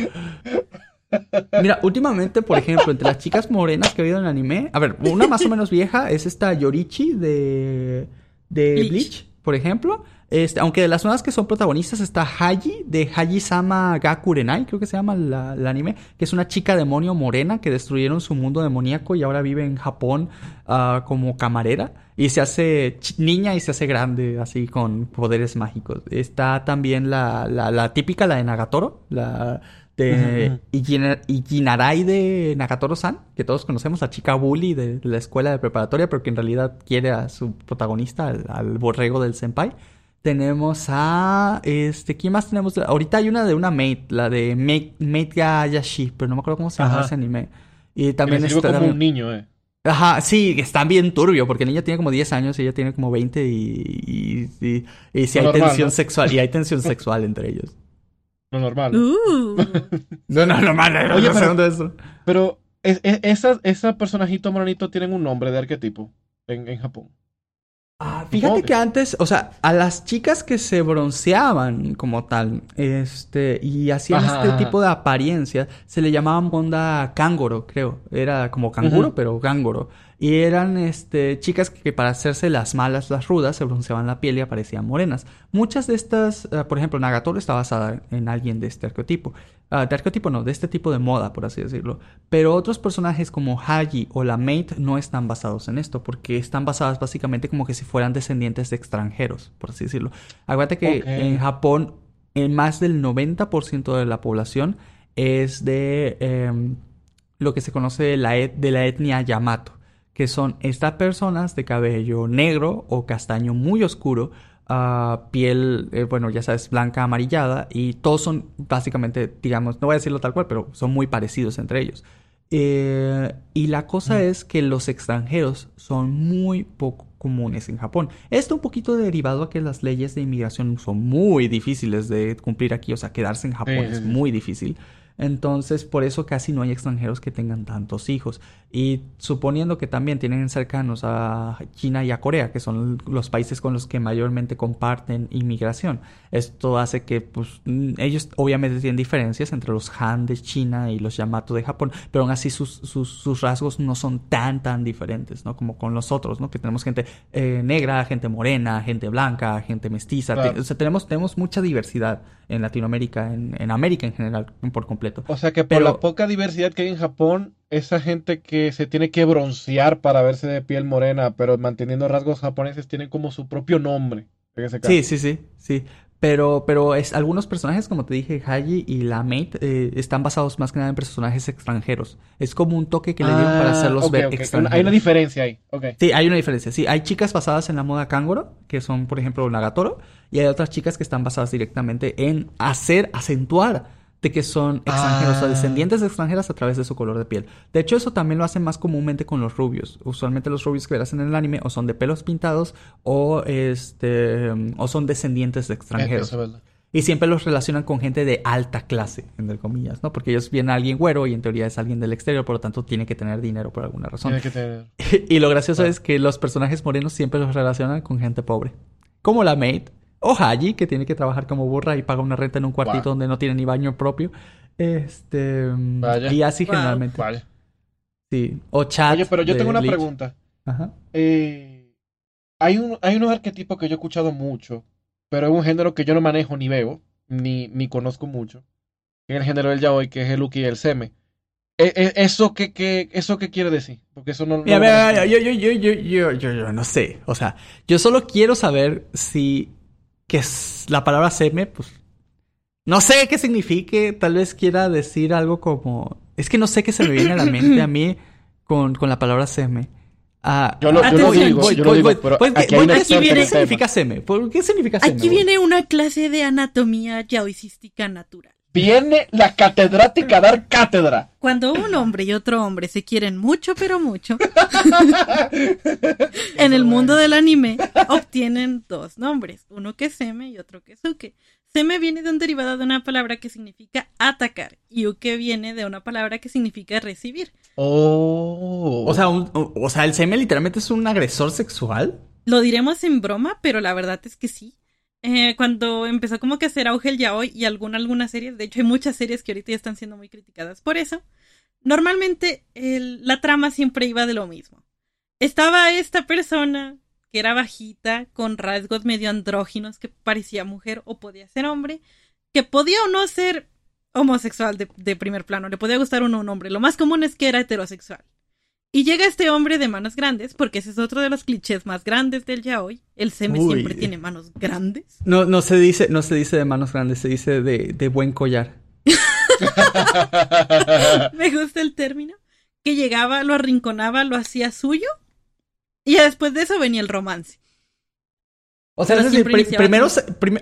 Mira, últimamente, por ejemplo, entre las chicas morenas que he oído en el anime, a ver, una más o menos vieja es esta Yorichi de, de Bleach, por ejemplo. Este, aunque de las nuevas que son protagonistas está Haji, de Haji-sama Gakurenai, creo que se llama el anime, que es una chica demonio morena que destruyeron su mundo demoníaco y ahora vive en Japón uh, como camarera. Y se hace niña y se hace grande, así con poderes mágicos. Está también la, la, la típica, la de Nagatoro, la de Ijinarai de Nagatoro-san, que todos conocemos, a chica bully de, la escuela de preparatoria, pero que en realidad quiere a su protagonista, al, borrego del senpai. Tenemos a. Este, ¿Quién más tenemos? Ahorita hay una de una mate, la de Mate, Yashi, pero no me acuerdo cómo se llama ese anime. Y también está. como un niño, eh. Ajá, sí, está bien turbio, porque el niño tiene como 10 años y ella tiene como 20 y, y, y, si hay tensión sexual, y hay tensión sexual entre ellos. Lo normal. Uh. no, no, normal. Oye, pero, eso. pero es, esa, personajito moronito tienen un nombre de arquetipo en, en Japón. Ah, fíjate que antes, o sea, a las chicas que se bronceaban como tal, este, y hacían este tipo de apariencia, se le llamaban onda cángoro, creo. Era como canguro, pero cángoro. Y eran este, chicas que, para hacerse las malas, las rudas, se bronceaban la piel y aparecían morenas. Muchas de estas, eh, por ejemplo, Nagatoro está basada en alguien de este arquetipo. Uh, de arquetipo no, de este tipo de moda, por así decirlo. Pero otros personajes como Haji o la Mate no están basados en esto, porque están basadas básicamente como que si fueran descendientes de extranjeros, por así decirlo. Acuérdate que en Japón, en más del 90% de la población es de em, lo que se conoce de la, de la etnia Yamato que son estas personas de cabello negro o castaño muy oscuro, uh, piel, eh, bueno, ya sabes, blanca, amarillada, y todos son básicamente, digamos, no voy a decirlo tal cual, pero son muy parecidos entre ellos. Eh, y la cosa es que los extranjeros son muy poco comunes en Japón. Esto un poquito derivado a que las leyes de inmigración son muy difíciles de cumplir aquí, o sea, quedarse en Japón es muy difícil. Entonces, por eso casi no hay extranjeros que tengan tantos hijos. Y suponiendo que también tienen cercanos a China y a Corea, que son los países con los que mayormente comparten inmigración, esto hace que pues, ellos obviamente tienen diferencias entre los Han de China y los Yamato de Japón, pero aún así sus, sus, rasgos no son tan, tan diferentes, ¿no? Como con los otros, ¿no? Que tenemos gente eh, negra, gente morena, gente blanca, gente mestiza. O sea, tenemos, tenemos mucha diversidad en Latinoamérica, en, en América en general, por completo. O sea que por la poca diversidad que hay en Japón, esa gente que se tiene que broncear para verse de piel morena, pero manteniendo rasgos japoneses, tienen como su propio nombre. En ese caso. Sí, sí, sí, sí. Pero, pero es, algunos personajes, como te dije, Haji y la Mate, eh, están basados más que nada en personajes extranjeros. Es como un toque que le dieron para ah, hacerlos ver extranjeros. Hay una diferencia ahí. Okay. Sí, hay una diferencia. Sí, hay chicas basadas en la moda Kangoro, que son, por ejemplo, Nagatoro, y hay otras chicas que están basadas directamente en hacer, acentuar de que son extranjeros o ah. descendientes de extranjeras a través de su color de piel. De hecho, eso también lo hacen más comúnmente con los rubios. Usualmente los rubios que verás en el anime o son de pelos pintados o este o son descendientes de extranjeros. y siempre los relacionan con gente de alta clase, entre comillas, ¿no? Porque ellos vienen a alguien güero y en teoría es alguien del exterior, por lo tanto tiene que tener dinero por alguna razón. y lo gracioso es que los personajes morenos siempre los relacionan con gente pobre. Como la maid, o Haji, que tiene que trabajar como burra y paga una renta en un cuartito donde no tiene ni baño propio. Este. Y así generalmente. Vaya. Sí. O chat. Oye, pero yo tengo una pregunta. Ajá. Eh, hay, un, hay unos arquetipos que yo he escuchado mucho, pero es un género que yo no manejo ni veo, ni, ni conozco mucho. En el género del yaoi, que es el uki y el seme. E, e, ¿Eso qué, qué, ¿Eso qué quiere decir? Porque eso no... yo, yo, yo, yo, yo, yo, yo no sé. O sea, yo solo quiero saber si que es la palabra seme, pues no sé qué signifique, tal vez quiera decir algo como... Es que no sé qué se me viene a la mente a mí con, con la palabra seme. Ah, yo lo, digo, yo lo digo, pero aquí, viene, ¿Qué significa seme? ¿Qué significa seme? Aquí viene una clase de anatomía yaoicística natural. Viene la catedrática a dar cátedra. Cuando un hombre y otro hombre se quieren mucho, pero mucho, en el mundo del anime obtienen dos nombres, uno que es Seme y otro que es Uke. Seme viene de un derivado de una palabra que significa atacar y Uke viene de una palabra que significa recibir. Oh. O sea, o sea, el Seme literalmente es un agresor sexual. lo diremos en broma, pero la verdad es que sí. Eh, cuando empezó como que a hacer auge el y alguna, algunas series, de hecho hay muchas series que ahorita ya están siendo muy criticadas por eso, normalmente la trama siempre iba de lo mismo. Estaba esta persona que era bajita, con rasgos medio andróginos, que parecía mujer o podía ser hombre, que podía o no ser homosexual de, primer plano, le podía gustar uno un hombre. Lo más común es que era heterosexual. Y llega este hombre de manos grandes, porque ese es otro de los clichés más grandes del yaoi. El seme siempre tiene manos grandes. No, no se dice, no se dice de manos grandes, se dice de, de buen collar. Me gusta el término. Que llegaba, lo arrinconaba, lo hacía suyo. Y después de eso venía el romance. O sea, es decir, primero,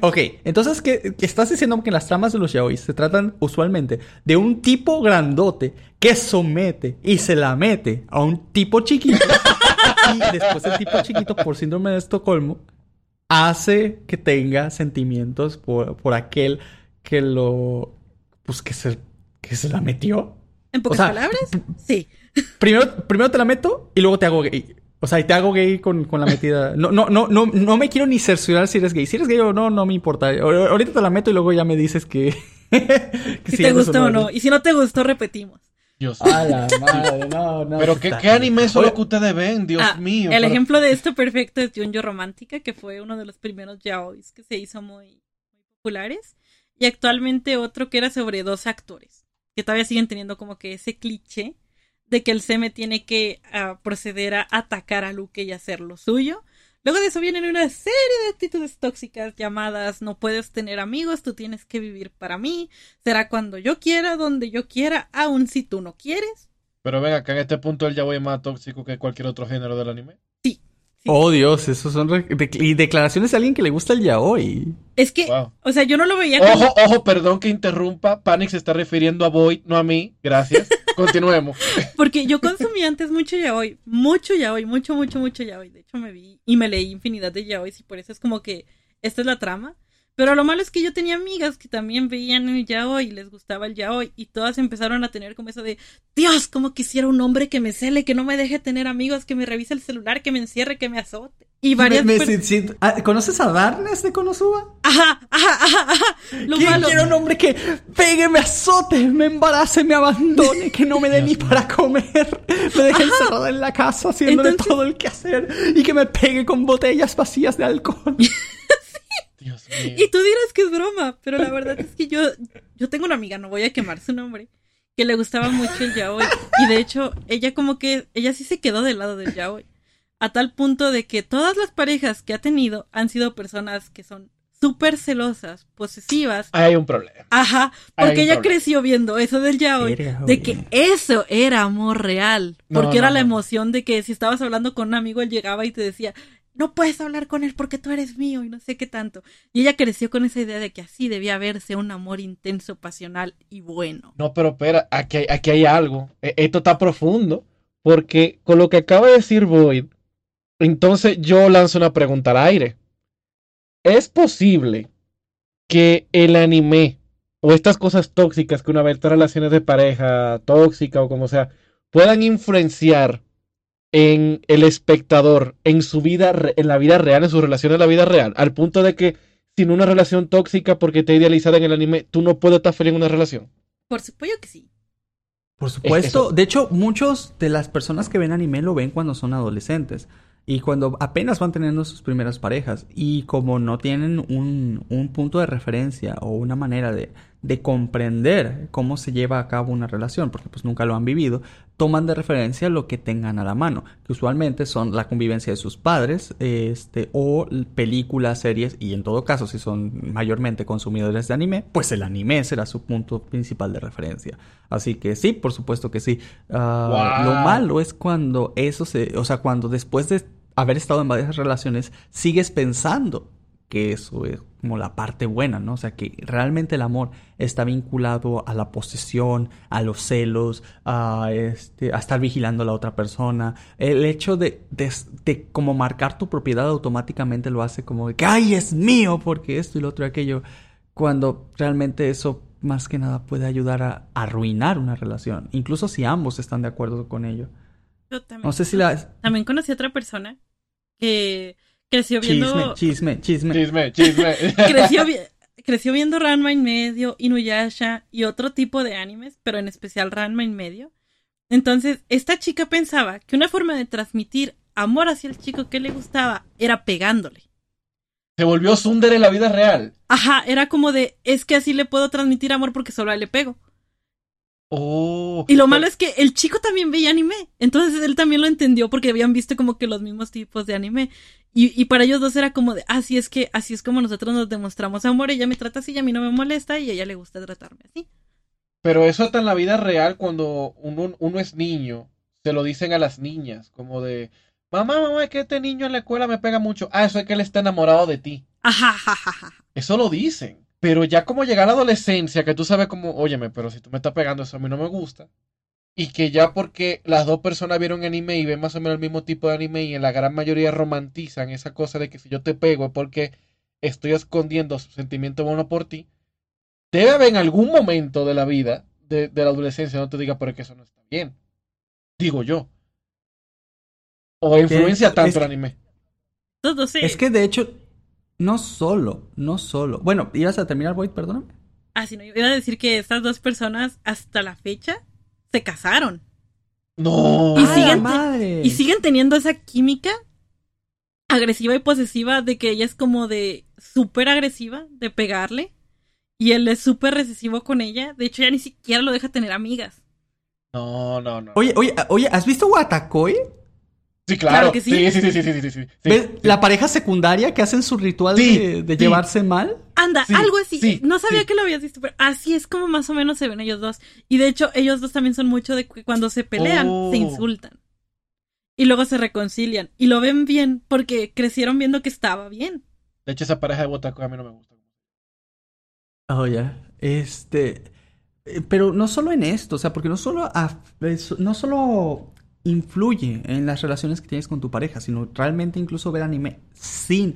ok, entonces ¿qué, estás diciendo que las tramas de los yaoi se tratan usualmente de un tipo grandote que somete y se la mete a un tipo chiquito y después el tipo chiquito por síndrome de Estocolmo hace que tenga sentimientos por, por aquel que lo pues que se que se la metió. ¿En pocas palabras? Sí. Primero, primero te la meto y luego te hago gay. O sea, y te hago gay con, con la metida. No, no, no, no, no me quiero ni cerciorar si eres gay. Si eres gay o no, no me importa. Ahorita te la meto y luego ya me dices que. si te gustó o no. Y si no te gustó, repetimos. Dios mío. la madre, no, no. Pero ¿qué, ¿qué anime es lo que ustedes ven? Dios ah, mío. El ejemplo de esto perfecto es Junjo Romántica, que fue uno de los primeros yaois que se hizo muy, muy populares. Y actualmente otro que era sobre dos actores, que todavía siguen teniendo como que ese cliché de que el Seme tiene que ah, proceder a atacar a Luke y hacer lo suyo. Luego de eso vienen una serie de actitudes tóxicas llamadas no puedes tener amigos, tú tienes que vivir para mí, será cuando yo quiera, donde yo quiera, aun si tú no quieres. Pero venga, que en este punto el yaoi es más tóxico que cualquier otro género del anime. Oh Dios, esos son declaraciones de alguien que le gusta el yaoi. Es que, o sea, yo no lo veía Ojo, ojo, perdón que interrumpa. Panic se está refiriendo a Void, no a mí. Gracias. Continuemos. Porque yo consumí antes mucho yaoi, mucho yaoi, mucho, mucho, mucho yaoi. De hecho, me vi y me leí infinidad de yaoi y por eso es como que esta es la trama. Pero lo malo es que yo tenía amigas que también veían el yaoi y les gustaba el yaoi y todas empezaron a tener como eso de Dios, como quisiera un hombre que me cele, que no me deje tener amigos, que me revise el celular, que me encierre, que me azote. Y varias ah, ¿Conoces a Darnes de Konosuba? Ajá, ajá, ajá, ajá. Lo malo... Quiero un hombre que pegue, me azote, me embarace, me abandone, que no me dé ni para comer, me deje encerrada en la casa haciéndole todo el que hacer y que me pegue con botellas vacías de alcohol. Y tú dirás que es broma, pero la verdad es que yo, yo tengo una amiga, no voy a quemar su nombre, que le gustaba mucho el yaoi. Y de hecho, ella como que, ella sí se quedó del lado del yaoi. A tal punto de que todas las parejas que ha tenido han sido personas que son súper celosas, posesivas. hay un problema. Ajá, porque ella creció viendo eso del yaoi, de que eso era amor real, porque era la emoción de que si estabas hablando con un amigo, él llegaba y te decía, no puedes hablar con él porque tú eres mío y no sé qué tanto. Y ella creció con esa idea de que así debía verse un amor intenso, pasional y bueno. No, pero espera, aquí hay, aquí hay algo. E, esto está profundo, porque con lo que acaba de decir Boyd, entonces yo lanzo una pregunta al aire. ¿Es posible que el anime o estas cosas tóxicas que una vez estas relaciones de pareja tóxica o como sea, puedan influenciar en el espectador, en su vida, en la vida real, en su relación en la vida real, al punto de que sin una relación tóxica porque te idealizada en el anime, tú no puedes estar feliz en una relación. Por supuesto que sí. Por supuesto. De hecho, muchos de las personas que ven anime lo ven cuando son adolescentes. Y cuando apenas van teniendo sus primeras parejas y como no tienen un, un punto de referencia o una manera de, de, comprender cómo se lleva a cabo una relación, porque pues nunca lo han vivido, toman de referencia lo que tengan a la mano, que usualmente son la convivencia de sus padres este, o películas, series y en todo caso si son mayormente consumidores de anime, pues el anime será su punto principal de referencia. Así que sí, por supuesto que sí. Ah, lo malo es cuando eso se, o sea, cuando después de haber estado en varias relaciones, sigues pensando que eso es como la parte buena, ¿no? O sea, que realmente el amor está vinculado a la posesión, a los celos, a, este, a estar vigilando a la otra persona. El hecho de, de, como marcar tu propiedad automáticamente lo hace como de que, ay, es mío, porque esto y lo otro y aquello, cuando realmente eso más que nada puede ayudar a arruinar una relación, incluso si ambos están de acuerdo con ello también. No sé si la... También conocí a otra persona que, Creció viendo... Chisme, chisme, chisme. Chisme, creció, creció viendo Ranma en medio, Inuyasha y otro tipo de animes, pero en especial Ranma en medio. Entonces, esta chica pensaba que una forma de transmitir amor hacia el chico que le gustaba era pegándole. Se volvió Sunder en la vida real. Ajá, era como de, es que así le puedo transmitir amor porque solo a él le pego. Oh. Y lo malo es que el chico también veía anime. Entonces él también lo entendió porque habían visto como que los mismos tipos de anime. Y, y para ellos dos era como de, así es que, así es como nosotros nos demostramos amor. Ella me trata así y a mí no me molesta y a ella le gusta tratarme así. Pero eso está en la vida real cuando uno, uno es niño. Se lo dicen a las niñas, como de, mamá, mamá, es que este niño en la escuela me pega mucho. Ah, eso es que él está enamorado de ti. Ajá, ajá, ajá. Eso lo dicen. Pero ya como llega la adolescencia, que tú sabes como, óyeme, pero si tú me estás pegando, eso a mí no me gusta. Y que ya porque las dos personas vieron anime y ven más o menos el mismo tipo de anime y en la gran mayoría romantizan esa cosa de que si yo te pego es porque estoy escondiendo su sentimiento bueno por ti, debe haber en algún momento de la vida, de, la adolescencia, no te diga, pero es que eso no está bien. Digo yo. O influencia tanto el anime. Todo sí. Es que de hecho, no solo, no solo. Bueno, ibas a terminar, Void, perdóname. Ah, sí, no, iba a decir que estas dos personas hasta la fecha se casaron. No. Y, siguen, madre. y siguen teniendo esa química agresiva y posesiva de que ella es como de súper agresiva, de pegarle. Y él es súper recesivo con ella. De hecho, ya ni siquiera lo deja tener amigas. No, no, no. Oye, oye, oye, ¿has visto Watakoi? Sí, claro. que sí. Sí, sí, sí, sí, sí, ¿Ves? La pareja secundaria que hacen su ritual de, llevarse mal. Anda, algo así. no sabía que lo habías visto, pero así es como más o menos se ven ellos dos. Y de hecho, ellos dos también son mucho de que cuando se pelean, se oh. insultan. Y luego se reconcilian. Y lo ven bien porque crecieron viendo que estaba bien. De hecho, esa pareja de Botaco a mí no me gusta. Oh, ya. Este. Eh, pero no solo en esto, o sea, porque no solo, no solo influye en las relaciones que tienes con tu pareja, sino realmente incluso ver anime sin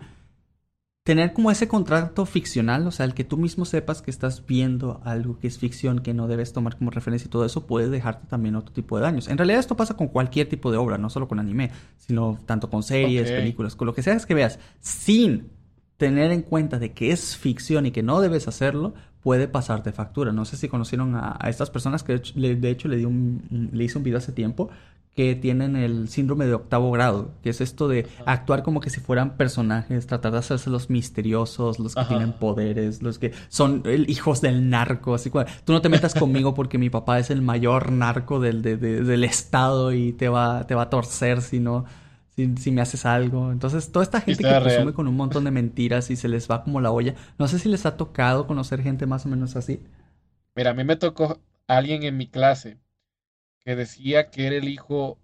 tener como ese contrato ficcional, o sea, el que tú mismo sepas que estás viendo algo que es ficción, que no debes tomar como referencia y todo eso puede dejarte también otro tipo de daños. En realidad esto pasa con cualquier tipo de obra, no solo con anime, sino tanto con series, películas, con lo que sea que veas, sin tener en cuenta de que es ficción y que no debes hacerlo, puede pasarte factura. No sé si conocieron a, estas personas que de hecho le, di un, le hice un video hace tiempo que tienen el síndrome de octavo grado, que es esto de actuar como que si fueran personajes, tratar de hacerse los misteriosos, los que tienen poderes, los que son hijos del narco, así que tú no te metas conmigo porque mi papá es el mayor narco del, del estado y te va, te va a torcer si no, si, me haces algo. Entonces, toda esta gente que presume con un montón de mentiras y se les va como la olla, no sé si les ha tocado conocer gente más o menos así. Mira, a mí me tocó alguien en mi clase que decía que era el hijo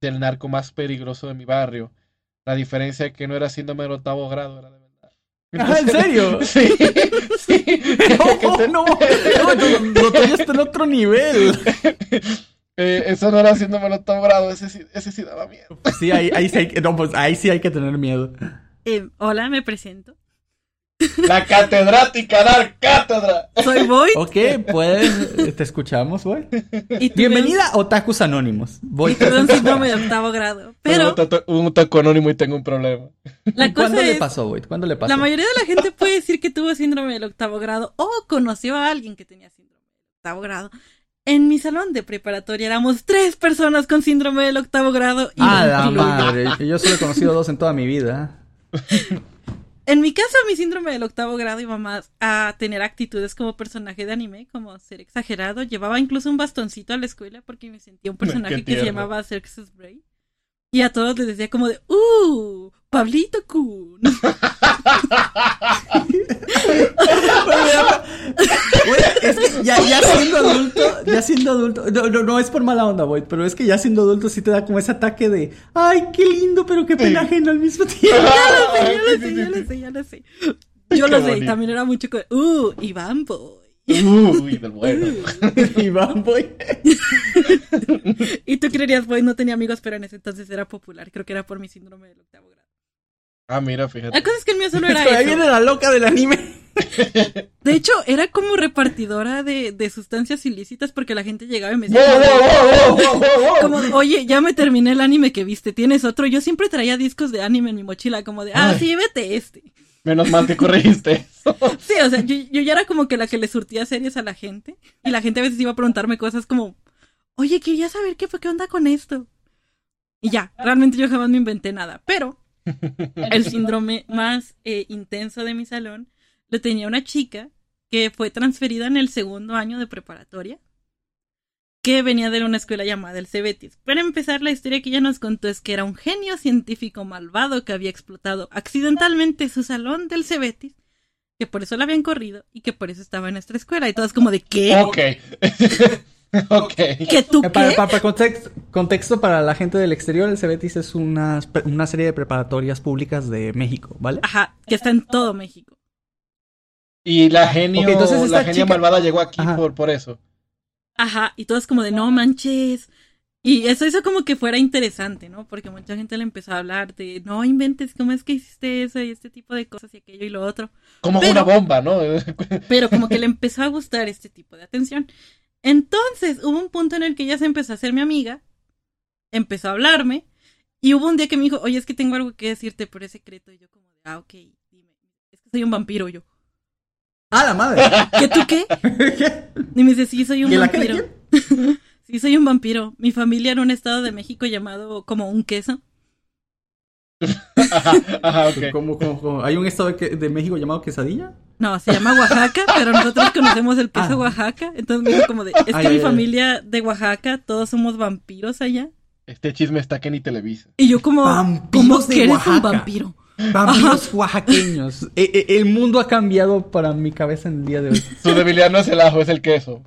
del narco más peligroso de mi barrio. La diferencia es que no era síndrome del octavo grado, era de verdad. Ah, ¿En serio? sí, sí. No, no, no, lo tuyo está en otro nivel. Eh, eso no era síndrome del octavo grado, ese, ese sí daba miedo. Sí, ahí, ahí, sí hay, no, pues ahí sí hay que tener miedo. Eh, hola, me presento. La catedrática dar cátedra. Soy Boy. Ok, pues te escuchamos, Boy. Bienvenida a Otakus Anónimos. Voy. Perdón, síndrome de octavo grado. Pero. Un otaku anónimo y tengo un problema. ¿Cuándo le pasó, Boy? ¿Cuándo le pasó? La mayoría de la gente puede decir que tuvo síndrome del octavo grado o conoció a alguien que tenía síndrome del octavo grado. En mi salón de preparatoria éramos tres personas con síndrome del octavo grado. Y ah, la madre. Yo solo he conocido dos en toda mi vida. En mi caso, mi síndrome del octavo grado iba más a tener actitudes como personaje de anime, como ser exagerado. Llevaba incluso un bastoncito a la escuela porque me sentía un personaje que se llamaba Circus Bray. Y a todos les decía como de, ¡Uh! Pablito Kun. es que ya, ya, siendo siendo adulto, no, no, no es por mala onda, Void, pero es que ya siendo adulto sí te da como ese ataque de, ay, qué lindo, pero qué pena ajena al mismo tiempo. ya lo sé, ya lo sé, ya lo sé, ya lo sé. Yo lo sé, también era mucho uh, Iván Boy. Uy, del bueno. Iván Boy. y tú creerías, Boy no tenía amigos, pero en ese entonces era popular. Creo que era por mi síndrome del octavo grado. Ah, mira, fíjate. La cosa es que el mío solo era Ahí viene la loca del anime. De hecho, era como repartidora de, de, sustancias ilícitas porque la gente llegaba y me decía, como, oye, ya me terminé el anime que viste, ¿tienes otro? Yo siempre traía discos de anime en mi mochila, como de, ah, sí, vete este. Menos mal que corregiste. sí, o sea, yo, yo, ya era como que la que le surtía series a la gente y la gente a veces iba a preguntarme cosas como, oye, quería saber qué, qué onda con esto. Y ya, realmente yo jamás me inventé nada, pero el síndrome más eh, intenso de mi salón lo tenía una chica que fue transferida en el segundo año de preparatoria, que venía de una escuela llamada el Cebetis. Para empezar, la historia que ella nos contó es que era un genio científico malvado que había explotado accidentalmente su salón del Cebetis, que por eso la habían corrido y que por eso estaba en nuestra escuela. Y todas como de ¿qué? Ok. ok. ¿Que tú eh, qué? Para, contexto, contexto, para la gente del exterior, el Cebetis es una, una serie de preparatorias públicas de México, ¿vale? Ajá, que está en todo México. Y la genio, entonces la genia malvada llegó aquí por, por eso. Ajá, y todo es como de no manches. Y eso hizo como que fuera interesante, ¿no? Porque mucha gente le empezó a hablar de no inventes, ¿cómo es que hiciste eso y este tipo de cosas y aquello y lo otro? Como una bomba, ¿no? pero como que le empezó a gustar este tipo de atención. Entonces hubo un punto en el que ella se empezó a ser mi amiga, empezó a hablarme, y hubo un día que me dijo, oye, es que tengo algo que decirte, pero es secreto. Y yo como de, ah, ok, dime, es que soy un vampiro yo. ¡Ah, la madre! ¿Qué tú qué? Y me dice, sí, soy un vampiro. sí, soy un vampiro. Mi familia era un estado de México llamado como un queso. ajá, hay un estado de, México llamado quesadilla? No, se llama Oaxaca, pero nosotros conocemos el queso ah. Oaxaca. Entonces me dijo como de, es que mi familia de Oaxaca, todos somos vampiros allá. Este chisme está que ni Televisa. Y yo como, ¿cómo que eres un vampiro? Vampiros oaxaqueños. E, e, el mundo ha cambiado para mi cabeza en el día de hoy. Su debilidad no es el ajo, es el queso.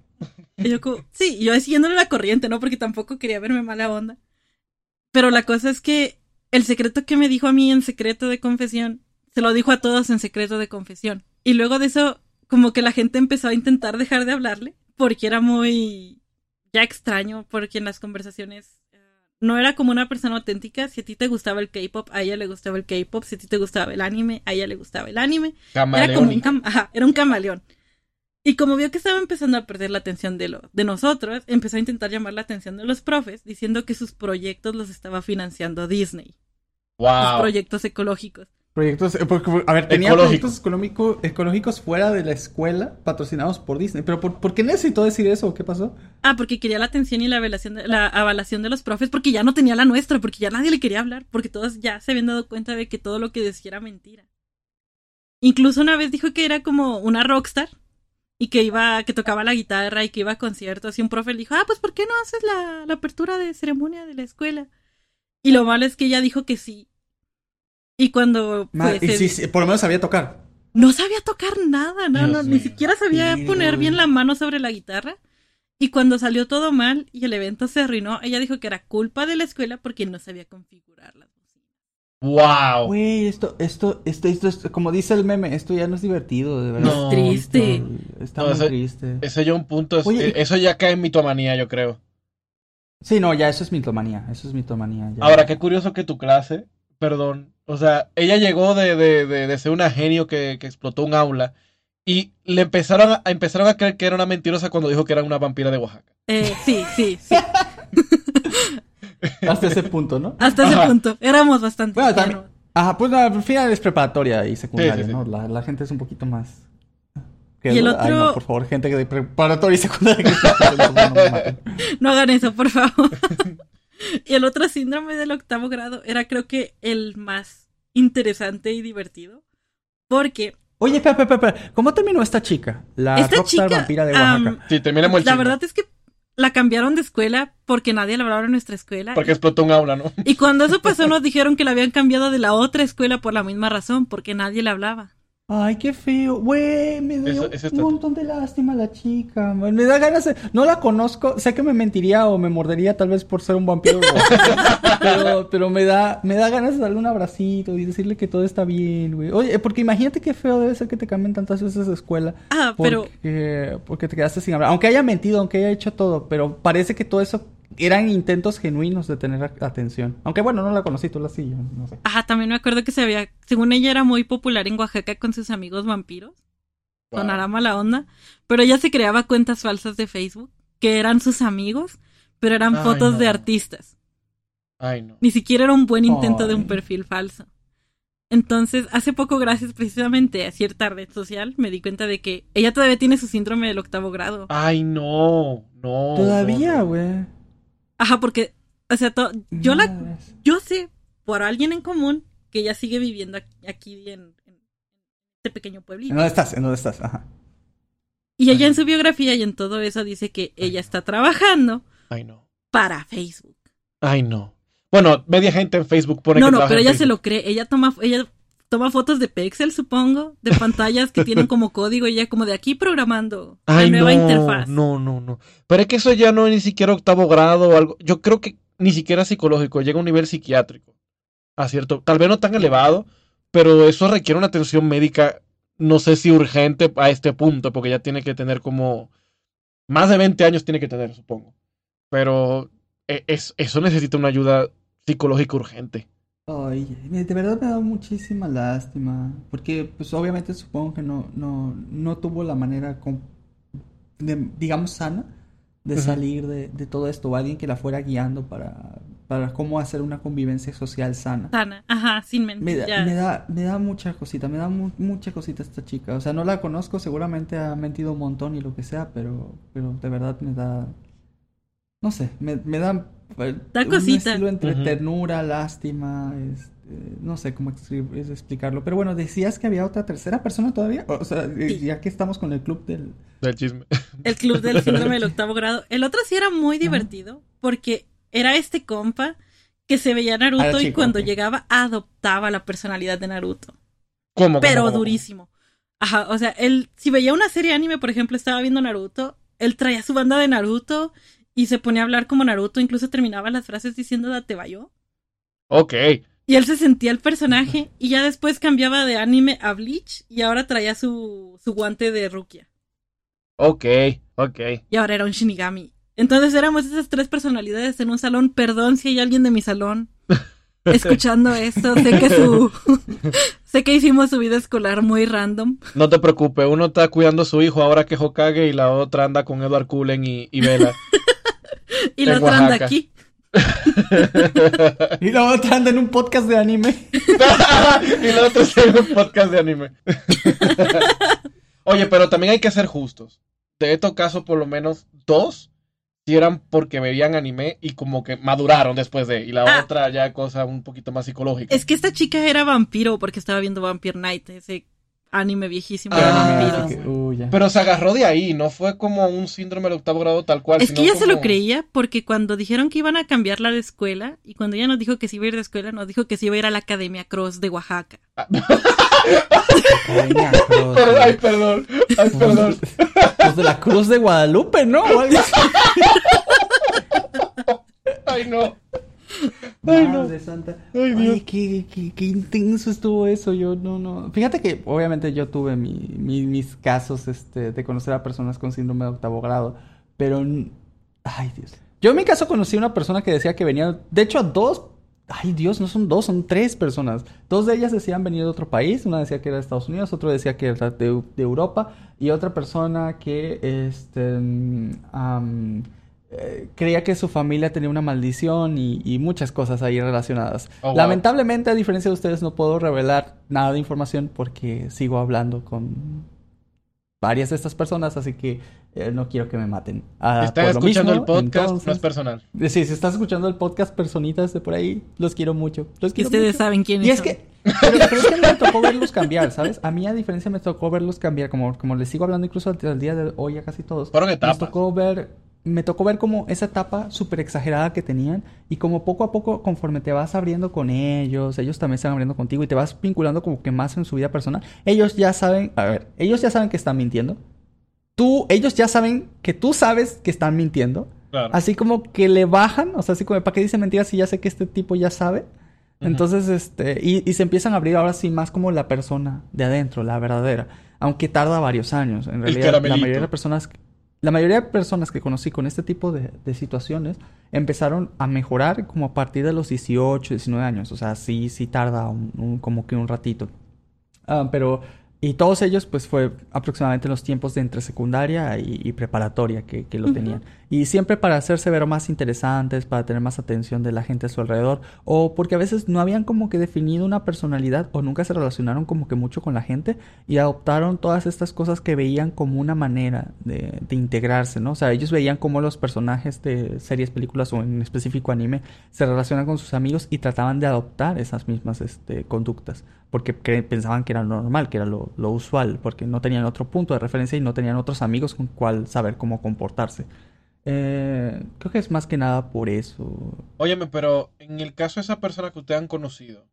Y yo como, sí, yo siguiéndole la corriente, ¿no? Porque tampoco quería verme mala onda. Pero la cosa es que el secreto que me dijo a mí en secreto de confesión, se lo dijo a todos en secreto de confesión. Y luego de eso, como que la gente empezó a intentar dejar de hablarle, porque era muy ya extraño, porque en las conversaciones no era como una persona auténtica. Si a ti te gustaba el K-pop, a ella le gustaba el K-pop. Si a ti te gustaba el anime, a ella le gustaba el anime. Era como un, era un camaleón. Y como vio que estaba empezando a perder la atención de, lo, de nosotros, empezó a intentar llamar la atención de los profes, diciendo que sus proyectos los estaba financiando Disney. Wow. Sus proyectos ecológicos. Proyectos, eh, a ver, tenía proyectos ecológicos fuera de la escuela patrocinados por Disney. Pero ¿por, qué necesitó decir eso? ¿Qué pasó? Ah, porque quería la atención y la avalación, de, la avalación de los profes, porque ya no tenía la nuestra, porque ya nadie le quería hablar, porque todos ya se habían dado cuenta de que todo lo que decía era mentira. Incluso una vez dijo que era como una rockstar y que iba, que tocaba la guitarra y que iba a conciertos y un profe le dijo, ah, pues ¿por qué no haces la, la apertura de ceremonia de la escuela? Y lo malo es que ella dijo que sí, y cuando... Pues, y sí, por lo menos sabía tocar. No sabía tocar nada, no, no, ni siquiera sabía poner bien la mano sobre la guitarra. Y cuando salió todo mal y el evento se arruinó, ella dijo que era culpa de la escuela porque no sabía configurar las bocinas. ¡Wow! Güey, esto, esto, esto, esto, como dice el meme, esto ya no es divertido, de verdad. No, es triste. está muy triste. Eso ya un punto, eso ya cae en mitomanía, yo creo. Sí, no, ya eso es mitomanía, eso es mitomanía. Ahora, qué curioso que tu clase, perdón, o sea, ella llegó de, de, de, ser una genio que, que, explotó un aula y le empezaron a, empezaron a creer que era una mentirosa cuando dijo que era una vampira de Oaxaca. Eh, sí, sí, sí. Hasta ese punto, ¿no? Hasta ese punto. Éramos bastante. Bueno, también, ajá, pues al final es preparatoria y secundaria, ¿no? La, la, gente es un poquito más. y el otro. Ay, no, por favor, gente de preparatoria y secundaria. no hagan eso, por favor. Y el otro síndrome del octavo grado era creo que el más interesante y divertido. Porque... Oye, espera, espera, espera. ¿Cómo terminó esta chica? La esta chica, vampira de Oaxaca. sí, termina muy La verdad es que la cambiaron de escuela porque nadie la hablaba en nuestra escuela. Porque explotó un aula, ¿no? Y cuando eso pasó nos dijeron que la habían cambiado de la otra escuela por la misma razón, porque nadie la hablaba. Ay, qué feo. Güey, me dio un montón de lástima la chica. Me da ganas de... No la conozco. Sé que me mentiría o me mordería tal vez por ser un vampiro. pero, pero me da me da ganas de darle un abracito y decirle que todo está bien, güey. Oye, porque imagínate qué feo debe ser que te cambien tantas veces de escuela. Ah, pero... Porque te quedaste sin hablar. Aunque haya mentido, aunque haya hecho todo. Pero parece que todo eso eran intentos genuinos de tener atención. Aunque bueno, no la conocí, tú la sí, no sé. Ajá, también me acuerdo que se había, según ella era muy popular en Oaxaca con sus amigos vampiros. Wow. Sonará mala onda. Pero ella se creaba cuentas falsas de Facebook, que eran sus amigos, pero eran fotos de artistas. Ay, no. Ni siquiera era un buen intento de un perfil falso. Entonces, hace poco, gracias precisamente a cierta red social, me di cuenta de que ella todavía tiene su síndrome del octavo grado. Ay, no, no. Todavía, güey. Ajá, porque, o sea, yo la, yo sé por alguien en común que ella sigue viviendo aquí en, este pequeño pueblito. ¿En dónde estás? ¿En dónde estás? Ajá. Y ella en su biografía y en todo eso dice que ella está trabajando Ay, no. para Facebook. Ay, no. Bueno, media gente en Facebook pone No, no, pero ella se lo cree. Ella toma, ella toma fotos de Pixel, supongo, de pantallas que tienen como código y ella como de aquí programando Ay, la nueva no, interfaz. No, no, no. Pero es que eso ya no es ni siquiera octavo grado o algo. Yo creo que ni siquiera psicológico, llega a un nivel psiquiátrico. A cierto, tal vez no tan elevado, pero eso requiere una atención médica, no sé si urgente a este punto, porque ya tiene que tener como más de 20 años tiene que tener, supongo. Pero e, es, eso necesita una ayuda psicológica urgente. Ay, de verdad me da muchísima lástima, porque pues obviamente supongo que no, no, no tuvo la manera, de, digamos, sana de salir de, de, todo esto, o alguien que la fuera guiando para, para cómo hacer una convivencia social sana. Sana, ajá, sin mentir. Me da, me da, me da mucha cosita, me da mu mucha cosita esta chica. O sea, no la conozco, seguramente ha mentido un montón y lo que sea, pero, pero de verdad me da, no sé, me, me da Da un cosita. estilo entre Uh -huh. ternura, lástima, este, no sé cómo explicarlo. Pero bueno, decías que había otra tercera persona todavía. O sea, sí. ya que estamos con el club del... Del chisme. El club del síndrome del octavo grado. El otro sí era muy divertido uh -huh. porque era este compa que se veía Naruto ah, chico, y cuando okay. llegaba adoptaba la personalidad de Naruto. ¿Cómo? Pero cómo, durísimo. Ajá, o sea, él, si veía una serie anime, por ejemplo, estaba viendo Naruto, él traía su banda de Naruto y se ponía a hablar como Naruto, incluso terminaba las frases diciendo date bayo. Ok. Y él se sentía el personaje y ya después cambiaba de anime a Bleach y ahora traía su, su guante de Rukia. Ok, ok. Y ahora era un Shinigami. Entonces éramos esas tres personalidades en un salón. Perdón si hay alguien de mi salón escuchando esto. Sé que su. sé que hicimos su vida escolar muy random. No te preocupes, uno está cuidando a su hijo ahora que Hokage y la otra anda con Edward Cullen y, y Vela. y la otra anda aquí. y la otra anda en un podcast de anime. y la otra está en un podcast de anime. Oye, pero también hay que ser justos. De estos casos, por lo menos dos si eran porque veían anime y como que maduraron después de. Y la ah. otra ya cosa un poquito más psicológica. Es que esta chica era vampiro porque estaba viendo Vampire Night, ese anime viejísimo de ah, vampiros. Que, uh, Pero se agarró de ahí, no fue como un síndrome del octavo grado tal cual. Es que ella como... se lo creía porque cuando dijeron que iban a cambiarla de escuela y cuando ella nos dijo que se iba a ir de escuela, nos dijo que se iba a ir a la Academia Cross de Oaxaca. Ah. Ay, perdón. Ay, perdón. Los de la Cruz de Guadalupe, ¿no? Ay, no. Ay, no. de santa. Ay, Dios. Ay, qué, qué, qué, intenso estuvo eso. Yo no, no. Fíjate que obviamente yo tuve mi, mi, mis casos este, de conocer a personas con síndrome de octavo grado. Pero. Ay, Dios. Yo en mi caso conocí a una persona que decía que venía. De hecho, dos. Ay, Dios, no son dos, son tres personas. Dos de ellas decían venir de otro país. Una decía que era de Estados Unidos, otro decía que era de, de Europa. Y otra persona que. Este. Um, eh, creía que su familia tenía una maldición y, y muchas cosas ahí relacionadas. Oh, wow. Lamentablemente, a diferencia de ustedes, no puedo revelar nada de información porque sigo hablando con varias de estas personas, así que eh, no quiero que me maten. Ah, ¿Están escuchando mismo, el podcast? Entonces, no es personal. Sí, si estás escuchando el podcast, personitas de por ahí, los quiero mucho. Los quiero Ustedes mucho. saben quiénes Y es que, pero, pero, es que me tocó verlos cambiar, ¿sabes? A mí, a diferencia, me tocó verlos cambiar, como, como les sigo hablando incluso al día de hoy a casi todos. Fueron etapas. Me tocó ver me tocó ver como esa etapa súper exagerada que tenían y como poco a poco conforme te vas abriendo con ellos, ellos también se van abriendo contigo y te vas vinculando como que más en su vida personal, ellos ya saben, a ver, ellos ya saben que están mintiendo. Tú, ellos ya saben que tú sabes que están mintiendo. Claro. Así como que le bajan, o sea, así como, ¿para qué dice mentiras si ya sé que este tipo ya sabe? Uh -huh. Entonces, este, y, y se empiezan a abrir ahora sí más como la persona de adentro, la verdadera. Aunque tarda varios años. En realidad, la mayoría de las personas la mayoría de personas que conocí con este tipo de, situaciones empezaron a mejorar como a partir de los 18, 19 años. O sea, sí, sí tarda como que un ratito. Ah, pero y todos ellos, pues fue aproximadamente en los tiempos de entre secundaria y, preparatoria que, lo tenían. Y siempre para hacerse ver más interesantes, para tener más atención de la gente a su alrededor, o porque a veces no habían como que definido una personalidad o nunca se relacionaron como que mucho con la gente y adoptaron todas estas cosas que veían como una manera de, de integrarse, ¿no? O sea, ellos veían cómo los personajes de series, películas o en específico anime se relacionan con sus amigos y trataban de adoptar esas mismas este, conductas porque pensaban que era lo normal, que era lo, usual, porque no tenían otro punto de referencia y no tenían otros amigos con cual saber cómo comportarse. Eh, creo que es más que nada por eso. Óyeme, pero en el caso de esa persona que ustedes han conocido,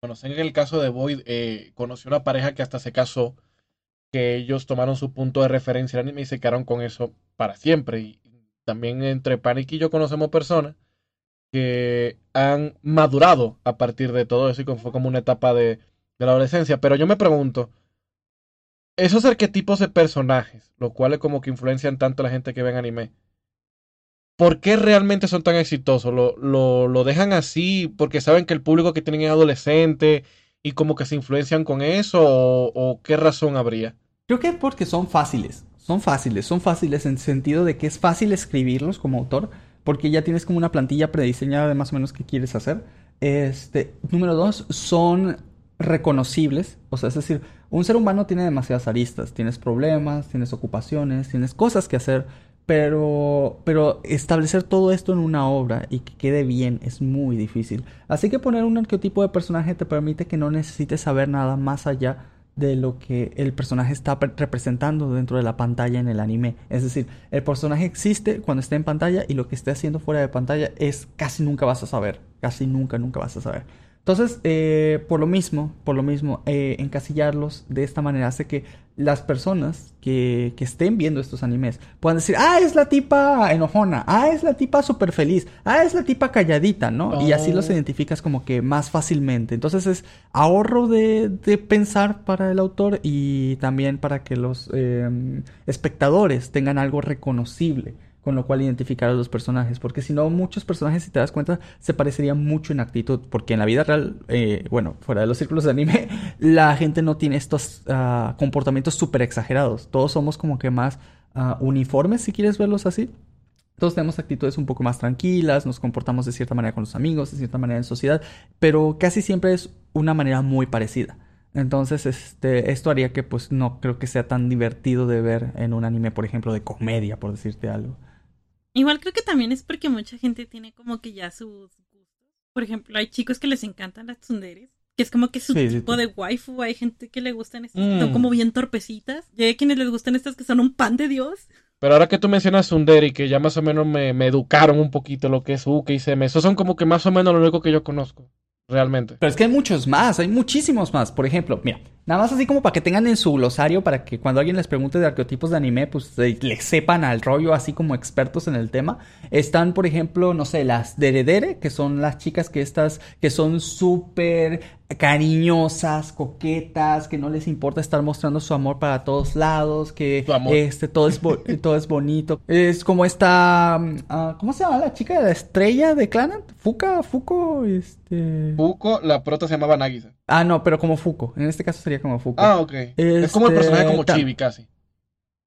bueno, en el caso de Boyd, eh, conoció una pareja que hasta se casó, que ellos tomaron su punto de referencia el anime y se quedaron con eso para siempre. Y también entre Panic y yo conocemos personas que han madurado a partir de todo eso y fue como una etapa de de la adolescencia. Pero yo me pregunto, esos arquetipos de personajes, los cuales como que influencian tanto a la gente que ve anime, ¿por qué realmente son tan exitosos? ¿Lo, lo, dejan así porque saben que el público que tienen es adolescente y como que se influencian con eso o, qué razón habría? Creo que porque son fáciles, son fáciles, son fáciles en el sentido de que es fácil escribirlos como autor porque ya tienes como una plantilla prediseñada de más o menos qué quieres hacer. Este, número dos, son reconocibles. O sea, es decir, un ser humano tiene demasiadas aristas. Tienes problemas, tienes ocupaciones, tienes cosas que hacer. Pero, pero establecer todo esto en una obra y que quede bien es muy difícil. Así que poner un arquetipo de personaje te permite que no necesites saber nada más allá de lo que el personaje está representando dentro de la pantalla en el anime. Es decir, el personaje existe cuando está en pantalla y lo que esté haciendo fuera de pantalla es casi nunca vas a saber. Casi nunca, nunca vas a saber. Entonces, eh, por lo mismo, por lo mismo, eh, encasillarlos de esta manera hace que las personas que, que, estén viendo estos animes puedan decir, ah, es la tipa enojona, ah, es la tipa súper feliz, ah, es la tipa calladita, ¿no? Y así los oh. identificas como que más fácilmente. Entonces es ahorro de, de pensar para el autor y también para que los eh, espectadores tengan algo reconocible con lo cual identificar a los personajes, porque si no, muchos personajes, si te das cuenta, se parecerían mucho en actitud, porque en la vida real, eh, bueno, fuera de los círculos de anime, la gente no tiene estos ah, comportamientos súper exagerados, todos somos como que más ah, uniformes, si quieres verlos así. Todos tenemos actitudes un poco más tranquilas, nos comportamos de cierta manera con los amigos, de cierta manera en sociedad, pero casi siempre es una manera muy parecida. Entonces, este, esto haría que pues no creo que sea tan divertido de ver en un anime, por ejemplo, de comedia, por decirte algo. Igual creo que también es porque mucha gente tiene como que ya sus gustos. Por ejemplo, hay chicos que les encantan las tsunderes, que es como que su tipo de waifu. Hay gente que le gustan estas que son mm. como bien torpecitas. Y hay quienes les gustan estas que son un pan de Dios. Pero ahora que tú mencionas tsundere que ya más o menos me, me educaron un poquito lo que es Uke y Seme, esos son como que más o menos lo único que yo conozco realmente. Pero es que hay muchos más, hay muchísimos más. Por ejemplo, mira, nada más así como para que tengan en su glosario, para que cuando alguien les pregunte de arqueotipos de anime, pues le sepan al rollo, así como expertos en el tema. Están, por ejemplo, no sé, las Deredere, que son las chicas que estas, que son súper cariñosas, coquetas, que no les importa estar mostrando su amor para todos lados, que este todo es todo es bonito. Es como esta uh, ¿cómo se llama la chica de la estrella de Clanat? Fuka, Fuko, este Fuko, la prota se llamaba Nagisa. Ah, no, pero como Fuko. En este caso sería como Fuko. Ah, ok. es como el personaje como este, Chibi casi.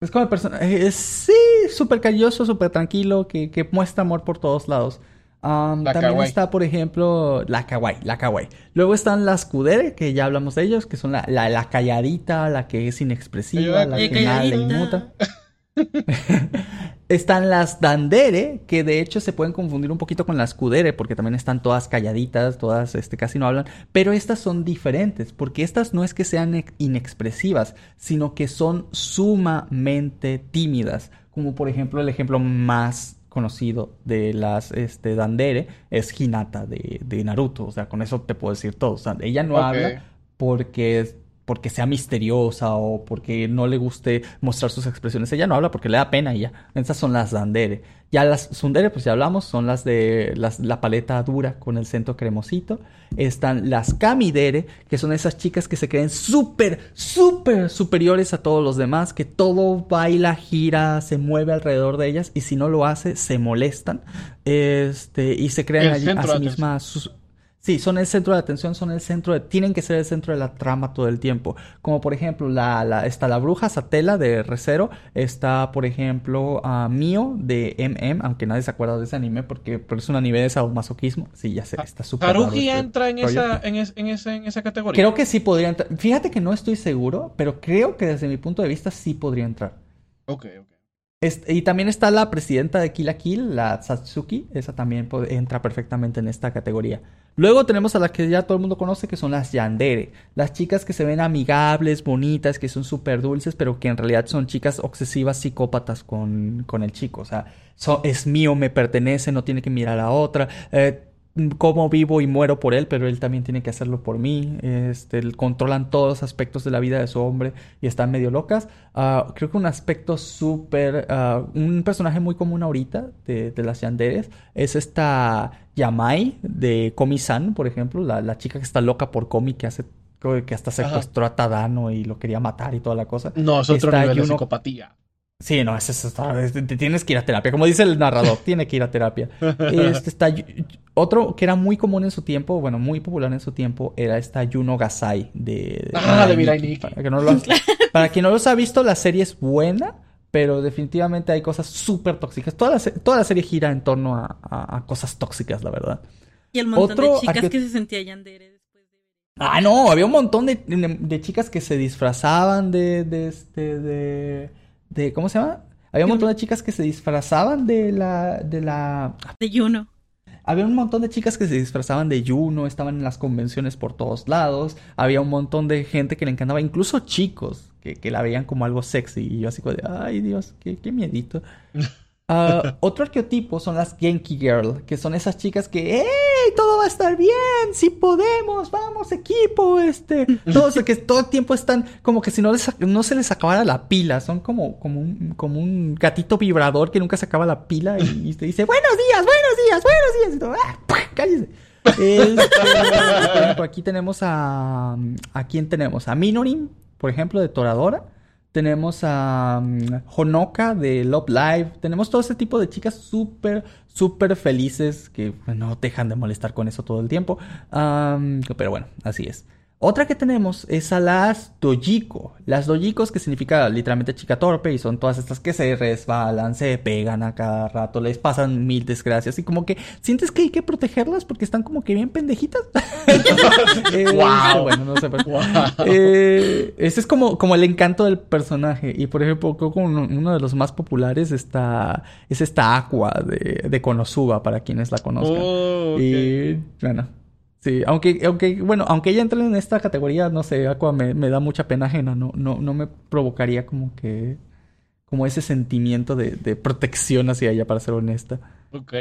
Es como el personaje, sí, súper cariñoso, súper tranquilo, que, que muestra amor por todos lados también está, por ejemplo, la kawaii, la kawaii. Luego están las kudere, que ya hablamos de ellos, que son la, la, calladita, la que es inexpresiva, la que nada le inmuta. están las dandere, que de hecho se pueden confundir un poquito con las kudere, porque también están todas calladitas, todas este, casi no hablan, pero estas son diferentes, porque estas no es que sean inexpresivas, sino que son sumamente tímidas, como por ejemplo el ejemplo más conocido de las este, Dandere es Hinata de, de, Naruto. O sea, con eso te puedo decir todo. O sea, ella no habla porque porque sea misteriosa o porque no le guste mostrar sus expresiones. Ella no habla porque le da pena y ya. Estas son las dandere. Ya las sundere, pues ya hablamos, son las de la paleta dura con el centro cremosito. Están las kamidere, que son esas chicas que se creen súper, súper superiores a todos los demás, que todo baila, gira, se mueve alrededor de ellas y si no lo hace, se molestan. Este, y se creen a, sí mismas Sí, son el centro de atención, son el centro de... Tienen que ser el centro de la trama todo el tiempo. Como por ejemplo, la, la, está la bruja Satela de Recero. Está, por ejemplo, uh, Mio de MM, aunque nadie se acuerda de ese anime porque, es un anime de sadomasoquismo. Sí, ya sé, está súper... ¿Haruhi este entra en esa, en, en, ese, en esa categoría? Creo que sí podría entrar. Fíjate que no estoy seguro, pero creo que desde mi punto de vista sí podría entrar. Ok, ok y también está la presidenta de Kill la Kill, la Satsuki. Esa también entra perfectamente en esta categoría. Luego tenemos a las que ya todo el mundo conoce, que son las Yandere. Las chicas que se ven amigables, bonitas, que son súper dulces, pero que en realidad son chicas obsesivas, psicópatas con, con el chico. O sea, es mío, me pertenece, no tiene que mirar a otra. Eh, cómo vivo y muero por él, pero él también tiene que hacerlo por mí. Este, controlan todos los aspectos de la vida de su hombre y están medio locas. Ah, creo que un aspecto súper, uh, un personaje muy común ahorita de, de, las yanderes es esta Yamai de Komi-san, por ejemplo, la, la, chica que está loca por Komi, que hace que hasta secuestró a Tadano y lo quería matar y toda la cosa. No, es otro nivel de psicopatía. Sí, no, es eso. Tienes que ir a terapia. Como dice el narrador, tiene que ir a terapia. Este está otro que era muy común en su tiempo, bueno, muy popular en su tiempo, era esta Yuno Gasai de. Ah, de Mirai Para, que no lo, para quien no los ha visto, la serie es buena, pero definitivamente hay cosas súper tóxicas. Toda la, toda la serie gira en torno a, cosas tóxicas, la verdad. Y el montón de chicas que... se sentía Yandere después de. Ah, no, había un montón de, de, chicas que se disfrazaban de, de este, de de ¿cómo se llama? Había un montón de chicas que se disfrazaban de la de la de Juno. Había un montón de chicas que se disfrazaban de Juno, estaban en las convenciones por todos lados. Había un montón de gente que le encantaba, incluso chicos que, que la veían como algo sexy. Y yo así como de, ay Dios, qué, qué miedito. Uh, otro arqueotipo son las Genki Girl, que son esas chicas que, ¡hey! Todo va a estar bien, sí podemos, vamos equipo, este. Todos que todo el tiempo están como que si no, les, no se les acabara la pila, son como, como, un, como un gatito vibrador que nunca se acaba la pila y, te dice, buenos días, buenos días, buenos días. Y todo, ¡ah! ¡Cállese! Este, aquí tenemos a. ¿A quién tenemos? A Minorin, por ejemplo, de Toradora. Tenemos a mm, Honoka de Love Live. Tenemos todo ese tipo de chicas súper, súper felices que no dejan de molestar con eso todo el tiempo. pero bueno, así es. Otra que tenemos es a las Dojiko. Las Dojikos que significa literalmente chica torpe y son todas estas que se resbalan, se pegan a cada rato, les pasan mil desgracias y como que sientes que hay que protegerlas porque están como que bien pendejitas. eh, bueno, no sé. Eh, ese es como, como el encanto del personaje y por ejemplo creo que uno, de los más populares está, es esta Aqua de, de Konosuba para quienes la conozcan. Oh, y bueno Sí, aunque, aunque, bueno, aunque ella entre en esta categoría, no sé, Aqua me, me da mucha pena ajena, no, no, no me provocaría como que, como ese sentimiento de, de protección hacia ella, para ser honesta. Ok.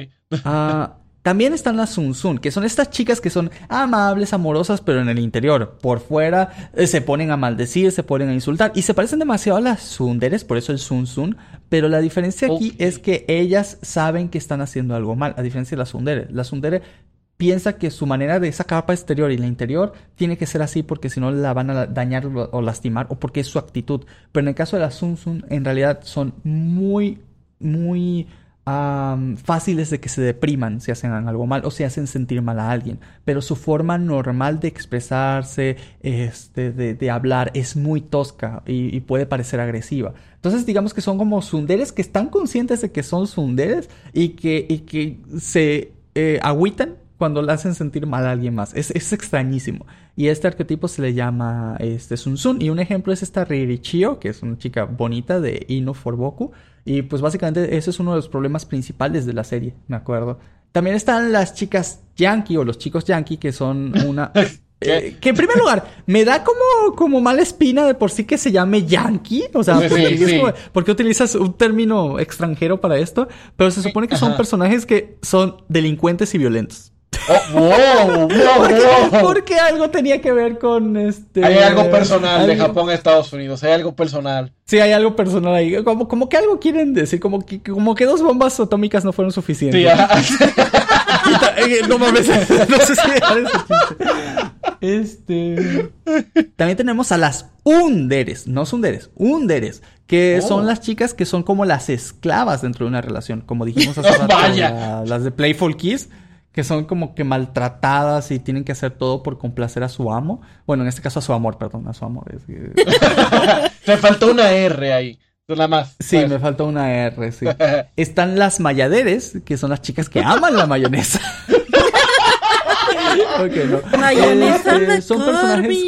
Ah, también están las Sun que son estas chicas que son amables, amorosas, pero en el interior. Por fuera eh, se ponen a maldecir, se ponen a insultar. Y se parecen demasiado a las Sunderes, por eso el Sun Sun. Pero la diferencia aquí es que ellas saben que están haciendo algo mal, a diferencia de las Sunderes. Las Sunderes piensa que su manera de esa capa exterior y la interior tiene que ser así porque si no la van a dañar o lastimar o porque es su actitud. Pero en el caso de la Sun Sun, en realidad son muy, muy fáciles de que se depriman si hacen algo mal o si hacen sentir mal a alguien. Pero su forma normal de expresarse, este, de, hablar, es muy tosca y, puede parecer agresiva. Entonces, digamos que son como sunderes que están conscientes de que son sunderes y que, y que se eh, agüitan cuando le hacen sentir mal a alguien más. Es, es extrañísimo. Y este arquetipo se le llama este, Sun Sun. Y un ejemplo es esta Ririchio, que es una chica bonita de Ino Forboku. Y pues básicamente ese es uno de los problemas principales de la serie, me acuerdo. También están las chicas yankee o los chicos yankee, que son una... Eh, que en primer lugar, me da como, como mala espina de por sí que se llame yankee. O sea, porque, utilizas un término extranjero para esto? Pero se supone que son personajes que son delincuentes y violentos. Oh, wow, wow, Porque algo tenía que ver con este. Hay algo personal de Japón a Estados Unidos. Hay algo personal. Sí, hay algo personal ahí. Como, como que algo quieren decir. Como que, como que dos bombas atómicas no fueron suficientes. Sí, eh, no mames. No sé si Este. También tenemos a las underes. No sunderes. Underes. Que oh. son las chicas que son como las esclavas dentro de una relación. Como dijimos hace rato. Vaya. las de Playful Kiss que son como que maltratadas y tienen que hacer todo por complacer a su amo. Bueno, en este caso a su amor, perdón, a su amor. Me faltó una R ahí. Nada más. Sí, me faltó una R, sí. Están las mayaderes, que son las chicas que aman la mayonesa. okay, no. Mayonesa este, Son personajes.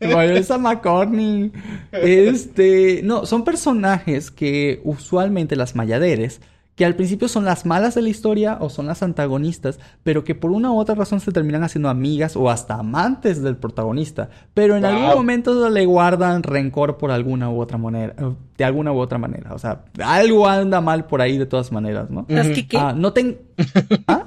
Mayonesa McCorney. Este, no, son personajes que usualmente las mayaderes que al principio son las malas de la historia o son las antagonistas, pero que por una u otra razón se terminan haciendo amigas o hasta amantes del protagonista, pero en algún momento le guardan rencor por alguna u otra manera, eh, de alguna u otra manera, o sea, algo anda mal por ahí de todas maneras, ¿no? ¿Sasuke qué? Ah, no ten... ¿Ah?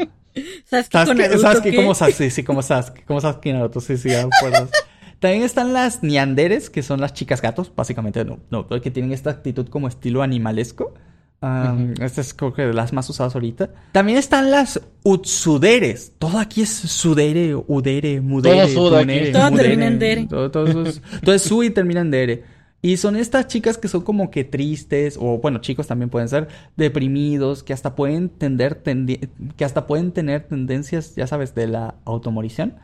Sasuke, Sasuke, como Sasuke, sí, como Sasuke, como Sasuke Naruto, sí, sí, También están las Nianderes, que son las chicas gatos, básicamente, no, no, que tienen esta actitud como estilo animalesco. Esta es creo que de las más usadas ahorita. También están las utsuderes. Todo aquí es sudere, udere, mudere. Todo Todo termina en dere. Todo, es, su y termina en dere. Y son estas chicas que son como que tristes, o bueno, chicos también pueden ser deprimidos, que hasta pueden tender, que hasta pueden tener tendencias, ya sabes, de la automorición.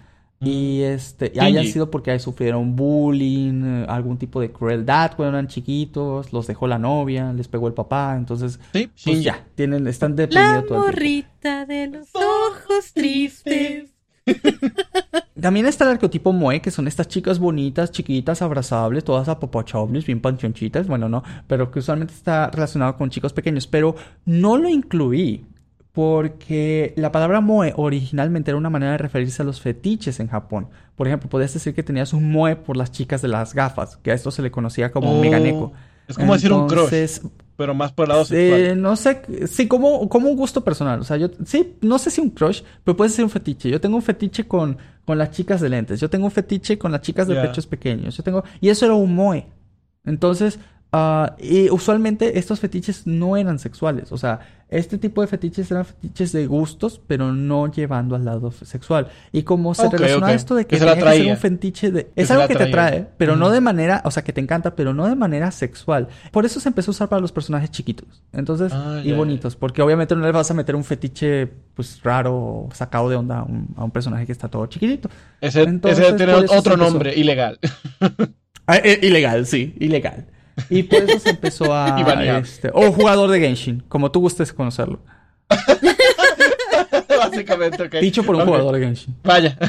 Y este, hayan sido porque sufrieron bullying, eh, algún tipo de crueldad cuando eran chiquitos, los dejó la novia, les pegó el papá, entonces sí, pues ya, tienen, están deprimidos La morrita de los ojos tristes. También está el arquetipo Moe, que son estas chicas bonitas, chiquitas, abrazables, todas apapachables, bien panchonchitas, bueno, no, pero que usualmente está relacionado con chicos pequeños, pero no lo incluí porque la palabra moe originalmente era una manera de referirse a los fetiches en Japón. Por ejemplo, podías decir que tenías un moe por las chicas de las gafas, que a esto se le conocía como oh, meganeko. Es como decir un crush, pero más por el lado sexual. no sé, sí, como, como un gusto personal. O sea, yo, sí, no sé si un crush, pero puede ser un fetiche. Yo tengo un fetiche con, con las chicas de lentes. Yo tengo un fetiche con las chicas de pechos pequeños. Yo tengo, y eso era un moe. Entonces, Ah, y usualmente estos fetiches no eran sexuales. O sea, este tipo de fetiches eran fetiches de gustos, pero no llevando al lado sexual. Y como se relaciona esto de que, es un fetiche de. Es algo que te atrae, pero no de manera. O sea, que te encanta, pero no de manera sexual. Por eso se empezó a usar para los personajes chiquitos. Entonces, ah, y bonitos. Porque obviamente no le vas a meter un fetiche, pues raro o sacado de onda a un, personaje que está todo chiquitito. Ese, ese tiene otro nombre, ilegal. Ah, eh, ilegal, sí, ilegal. Y por eso se empezó a... este, o jugador de Genshin, como tú gustes conocerlo. Básicamente, ok. Dicho por un jugador de Genshin. Vaya.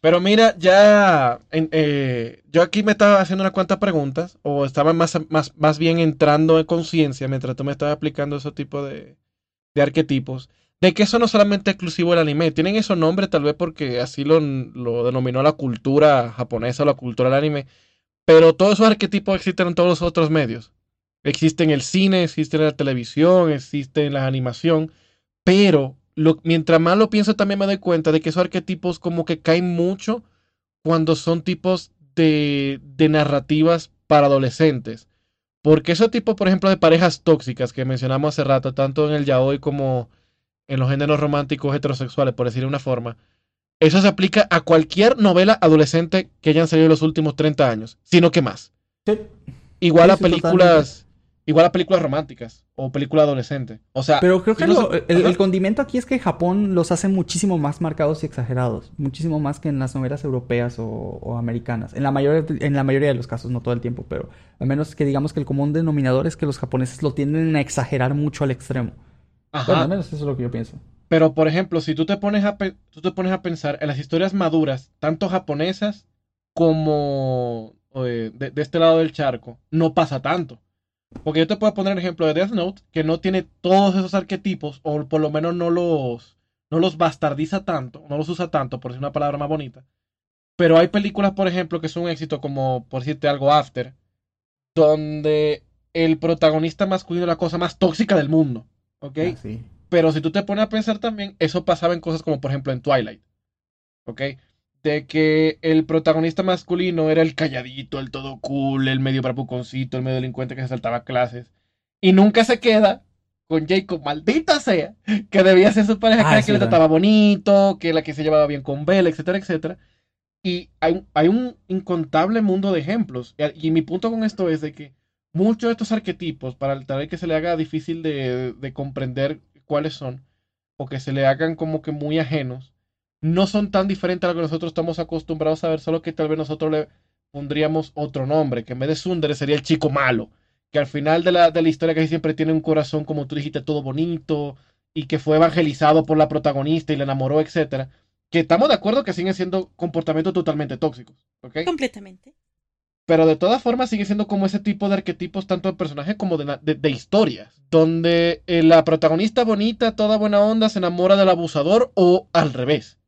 Pero mira, ya eh, yo aquí me estaba haciendo unas cuantas preguntas, o estaba más, más, más bien entrando en conciencia mientras tú me estabas aplicando ese tipo de, de arquetipos, de que eso no solamente es exclusivo del anime, tienen esos nombres tal vez porque así lo, lo denominó la cultura japonesa o la cultura del anime, pero todos esos arquetipos existen en todos los otros medios. Existe en el cine, existe en la televisión, existe en la animación. Pero mientras más lo pienso, también me doy cuenta de que esos arquetipos como que caen mucho cuando son tipos de, de narrativas para adolescentes. Porque esos tipos, por ejemplo, de parejas tóxicas que mencionamos hace rato, tanto en el yaoi como en los géneros románticos heterosexuales, por decir de una forma, eso se aplica a cualquier novela adolescente que hayan salido en los últimos 30 años, sino que más. Igual a películas. Igual a películas románticas o películas adolescentes. O sea. Pero creo que el, condimento aquí es que Japón los hace muchísimo más marcados y exagerados. Muchísimo más que en las novelas europeas o, americanas. En la, mayor, en la mayoría de los casos, no todo el tiempo, pero al menos que digamos que el común denominador es que los japoneses lo tienden a exagerar mucho al extremo. Ajá. al menos eso es lo que yo pienso. Pero, por ejemplo, si tú te, pones a tú te pones a pensar en las historias maduras, tanto japonesas como eh, de, este lado del charco, no pasa tanto. Porque yo te puedo poner el ejemplo de Death Note, que no tiene todos esos arquetipos, o por lo menos no los, no los bastardiza tanto, no los usa tanto, por decir una palabra más bonita. Pero hay películas, por ejemplo, que son un éxito, como por decirte algo, After, donde el protagonista masculino es la cosa más tóxica del mundo. ¿Ok? Ah, Pero si tú te pones a pensar también, eso pasaba en cosas como por ejemplo en Twilight. ¿Ok? De que el protagonista masculino era el calladito, el todo cool, el medio bravuconcito, el medio delincuente que se saltaba clases. Y nunca se queda con Jacob, maldita sea, que debía ser su pareja, ah, que le trataba bonito, que la que se llevaba bien con Bella, etcétera, etcétera. Y hay, hay un incontable mundo de ejemplos. Y, mi punto con esto es de que muchos de estos arquetipos, para tal vez que se le haga difícil de, de comprender cuáles son, o que se le hagan como que muy ajenos, no son tan diferentes a lo que nosotros estamos acostumbrados a ver, solo que tal vez nosotros le pondríamos otro nombre, que en vez de Sundere sería el chico malo, que al final de la, de la historia casi siempre tiene un corazón, como tú dijiste, todo bonito, y que fue evangelizado por la protagonista y le enamoró, etcétera. Que estamos de acuerdo que siguen siendo comportamientos totalmente tóxicos, ¿ok? Completamente. Pero de todas formas sigue siendo como ese tipo de arquetipos, tanto de personajes como de, historias, donde eh, la protagonista bonita, toda buena onda, se enamora del abusador o al revés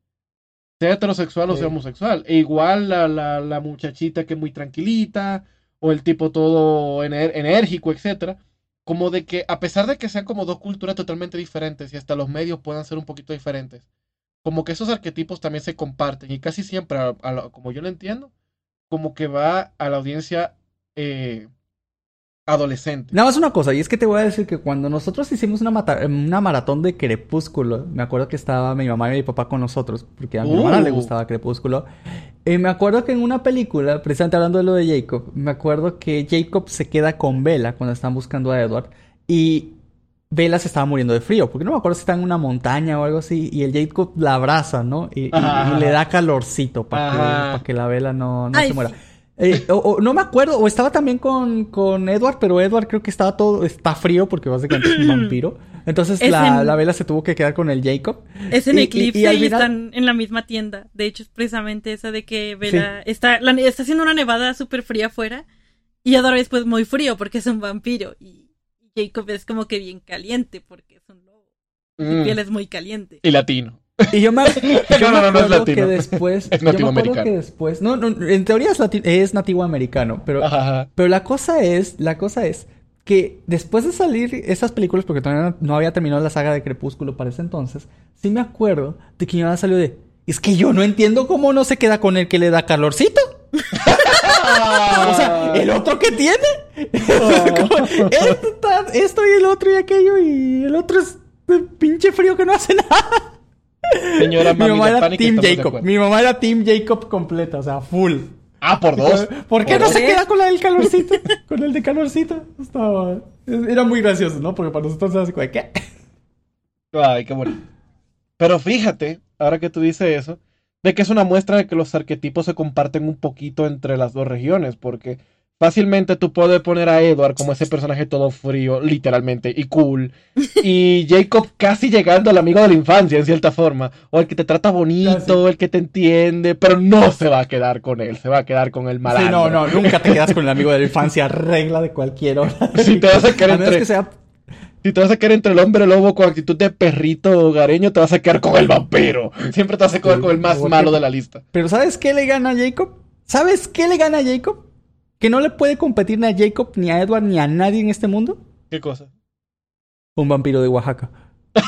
sea heterosexual o sea homosexual. E igual la, la, la, muchachita que es muy tranquilita, o el tipo todo enérgico, etcétera. Como de que, a pesar de que sean como dos culturas totalmente diferentes y hasta los medios puedan ser un poquito diferentes, como que esos arquetipos también se comparten y casi siempre, como yo lo entiendo, como que va a la audiencia eh, adolescente. Nada más una cosa, y es que te voy a decir que cuando nosotros hicimos una, una maratón de Crepúsculo, me acuerdo que estaba mi mamá y mi papá con nosotros, porque a mi mamá le uh. gustaba Crepúsculo. Y me acuerdo que en una película, precisamente hablando de lo de Jacob, me acuerdo que Jacob se queda con Bella cuando están buscando a Edward. Y Bella se estaba muriendo de frío, porque no me acuerdo si está en una montaña o algo así, y el Jacob la abraza, ¿no? Y, le da calorcito para que, la Bella no, se muera. Eh, o, no me acuerdo, o estaba también con, con Edward, pero Edward creo que estaba todo, está frío porque básicamente es un vampiro. Entonces la, la, vela se tuvo que quedar con el Jacob. Es en Eclipse y, están en la misma tienda. De hecho, es precisamente esa de que Vela está, está haciendo una nevada súper fría afuera y Edward es pues muy frío porque es un vampiro y Jacob es como que bien caliente porque es un lobo. Su mm. piel es muy caliente. Y latino. Y yo me, yo no, no, no, que después, es nativo americano. que después, no, no, en teoría es, es nativo americano, pero, pero la cosa es, la cosa es que después de salir esas películas, porque todavía no, había terminado la saga de Crepúsculo para ese entonces, sí me acuerdo de que mi mamá salió de, es que yo no entiendo cómo no se queda con el que le da calorcito. o sea, el otro que tiene. esto y el otro y aquello y el otro es pinche frío que no hace nada. Señora Mi mamá era Team Jacob. Mi mamá era Team Jacob completa, o sea, full. Ah, por dos. ¿Por qué no se queda con la del calorcito? con el de calorcito. Estaba... Era muy gracioso, ¿no? Porque para nosotros era así como, ¿qué? Ay, qué bonito. Pero fíjate, ahora que tú dices eso, de que es una muestra de que los arquetipos se comparten un poquito entre las dos regiones, porque Fácilmente tú puedes poner a Edward como ese personaje todo frío, literalmente, y cool. Y Jacob casi llegando al amigo de la infancia, en cierta forma. O el que te trata bonito, el que te entiende, pero no se va a quedar con él, se va a quedar con el malandro. Sí, no, no, nunca te quedas con el amigo de la infancia, regla de cualquier hora. Si te vas a quedar entre... Si te vas a quedar entre el hombre lobo con actitud de perrito hogareño, te vas a quedar con el vampiro. Siempre te vas a quedar con el más malo de la lista. Pero ¿sabes qué le gana a Jacob? ¿Sabes qué le gana a Jacob? que no le puede competir ni a Jacob, ni a Edward, ni a nadie en este mundo? ¿Qué cosa? Un vampiro de Oaxaca.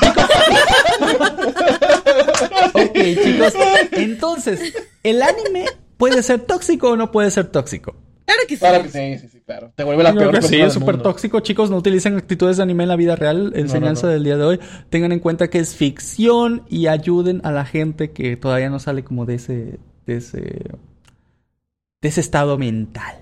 ok, chicos. Entonces, ¿el anime puede ser tóxico o no puede ser tóxico? Claro que sí. Claro que sí, sí, sí, claro. Te vuelve la peor que Sí, es súper tóxico, chicos. No utilicen actitudes de anime en la vida real. Enseñanza del día de hoy. Tengan en cuenta que es ficción y ayuden a la gente que todavía no sale como de ese, de ese, de ese estado mental.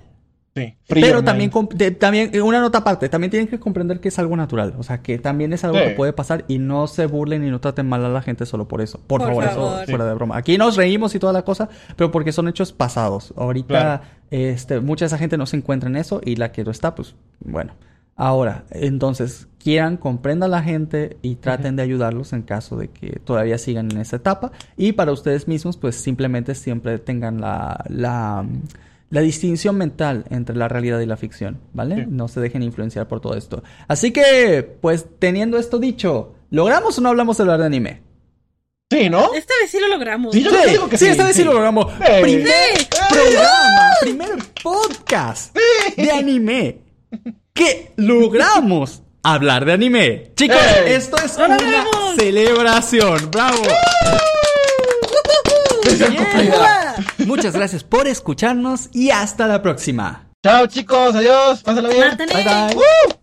Pero también, también, una nota aparte, también tienen que comprender que es algo natural. O sea, que también es algo que puede pasar y no se burlen y no traten mal a la gente solo por eso. Por, favor, eso fuera de broma. Aquí nos reímos y toda la cosa, pero porque son hechos pasados. Ahorita, este, mucha de esa gente no se encuentra en eso y la que no está, pues, bueno. Ahora, entonces, quieran, comprendan a la gente y traten de ayudarlos en caso de que todavía sigan en esa etapa. Y para ustedes mismos, pues simplemente siempre tengan la, la la distinción mental entre la realidad y la ficción, ¿vale? No se dejen influenciar por todo esto. Así que, pues teniendo esto dicho, ¿logramos o no hablamos de hablar de anime? Sí, ¿no? Esta vez sí lo logramos. Sí, yo digo que sí, esta vez sí, lo logramos. Primer programa, primer podcast de anime que logramos hablar de anime. Chicos, esto es una celebración. ¡Bravo! Muchas gracias por escucharnos y hasta la próxima. Chao chicos, adiós, pásalo bien. Bye bye.